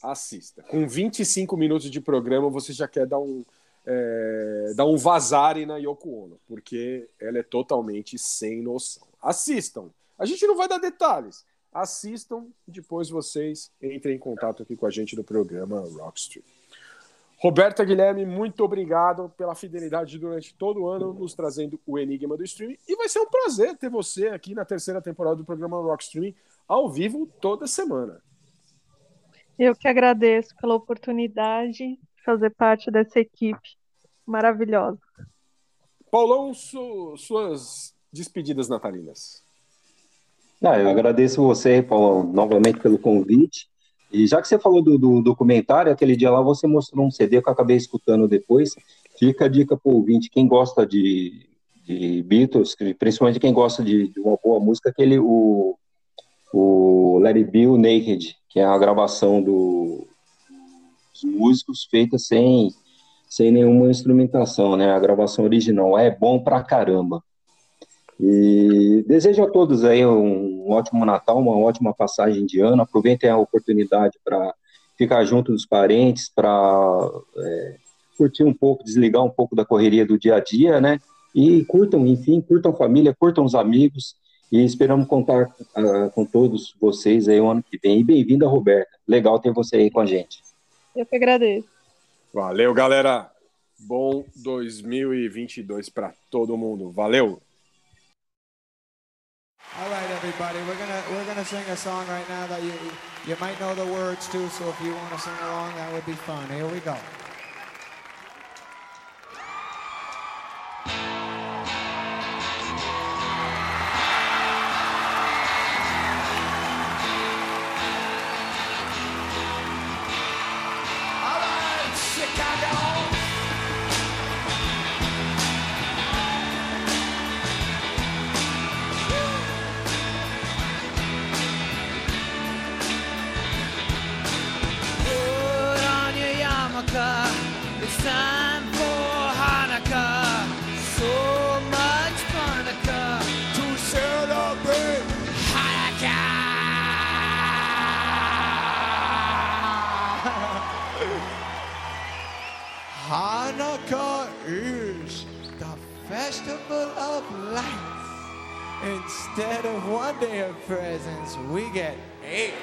Assista. Com 25 minutos de programa, você já quer dar um é, dar um vazare na Yoko Ono, porque ela é totalmente sem noção. Assistam. A gente não vai dar detalhes. Assistam, depois vocês entrem em contato aqui com a gente no programa Rockstream. Roberta Guilherme, muito obrigado pela fidelidade durante todo o ano, nos trazendo o Enigma do Streaming. E vai ser um prazer ter você aqui na terceira temporada do programa Rockstream ao vivo toda semana. Eu que agradeço pela oportunidade de fazer parte dessa equipe maravilhosa. Paulão, su- suas despedidas natalinas. Ah, eu agradeço você, Paulo, novamente pelo convite. E já que você falou do, do documentário, aquele dia lá você mostrou um CD que eu acabei escutando depois. Fica a dica para o ouvinte, quem gosta de, de Beatles, principalmente quem gosta de, de uma boa música, aquele, o, o Be o Naked, que é a gravação do, dos músicos feita sem, sem nenhuma instrumentação, né? A gravação original é bom pra caramba. E desejo a todos aí um ótimo Natal, uma ótima passagem de ano. Aproveitem a oportunidade para ficar junto dos parentes, para curtir um pouco, desligar um pouco da correria do dia a dia, né? E curtam, enfim, curtam a família, curtam os amigos. E esperamos contar ah, com todos vocês aí o ano que vem. E bem-vinda, Roberta. Legal ter você aí com a gente. Eu que agradeço. Valeu, galera. Bom 2022 para todo mundo. Valeu. All right, everybody, we're gonna we're gonna sing a song right now that you you might know the words to. So if you want to sing along, that would be fun. Here we go. Festival of lights. Instead of one day of presents, we get eight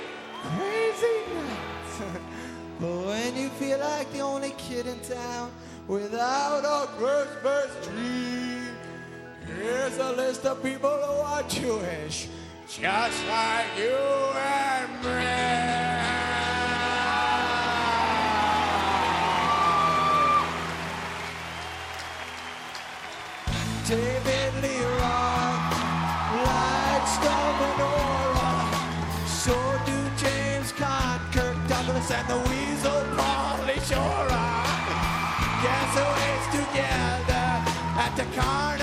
crazy nights. <laughs> but when you feel like the only kid in town without a Christmas tree, here's a list of people who are Jewish, just like you and me. Lightstone so do James Caan, Kirk Douglas, and the Weasel Pauly Shore. Guess who is together at the Carnegie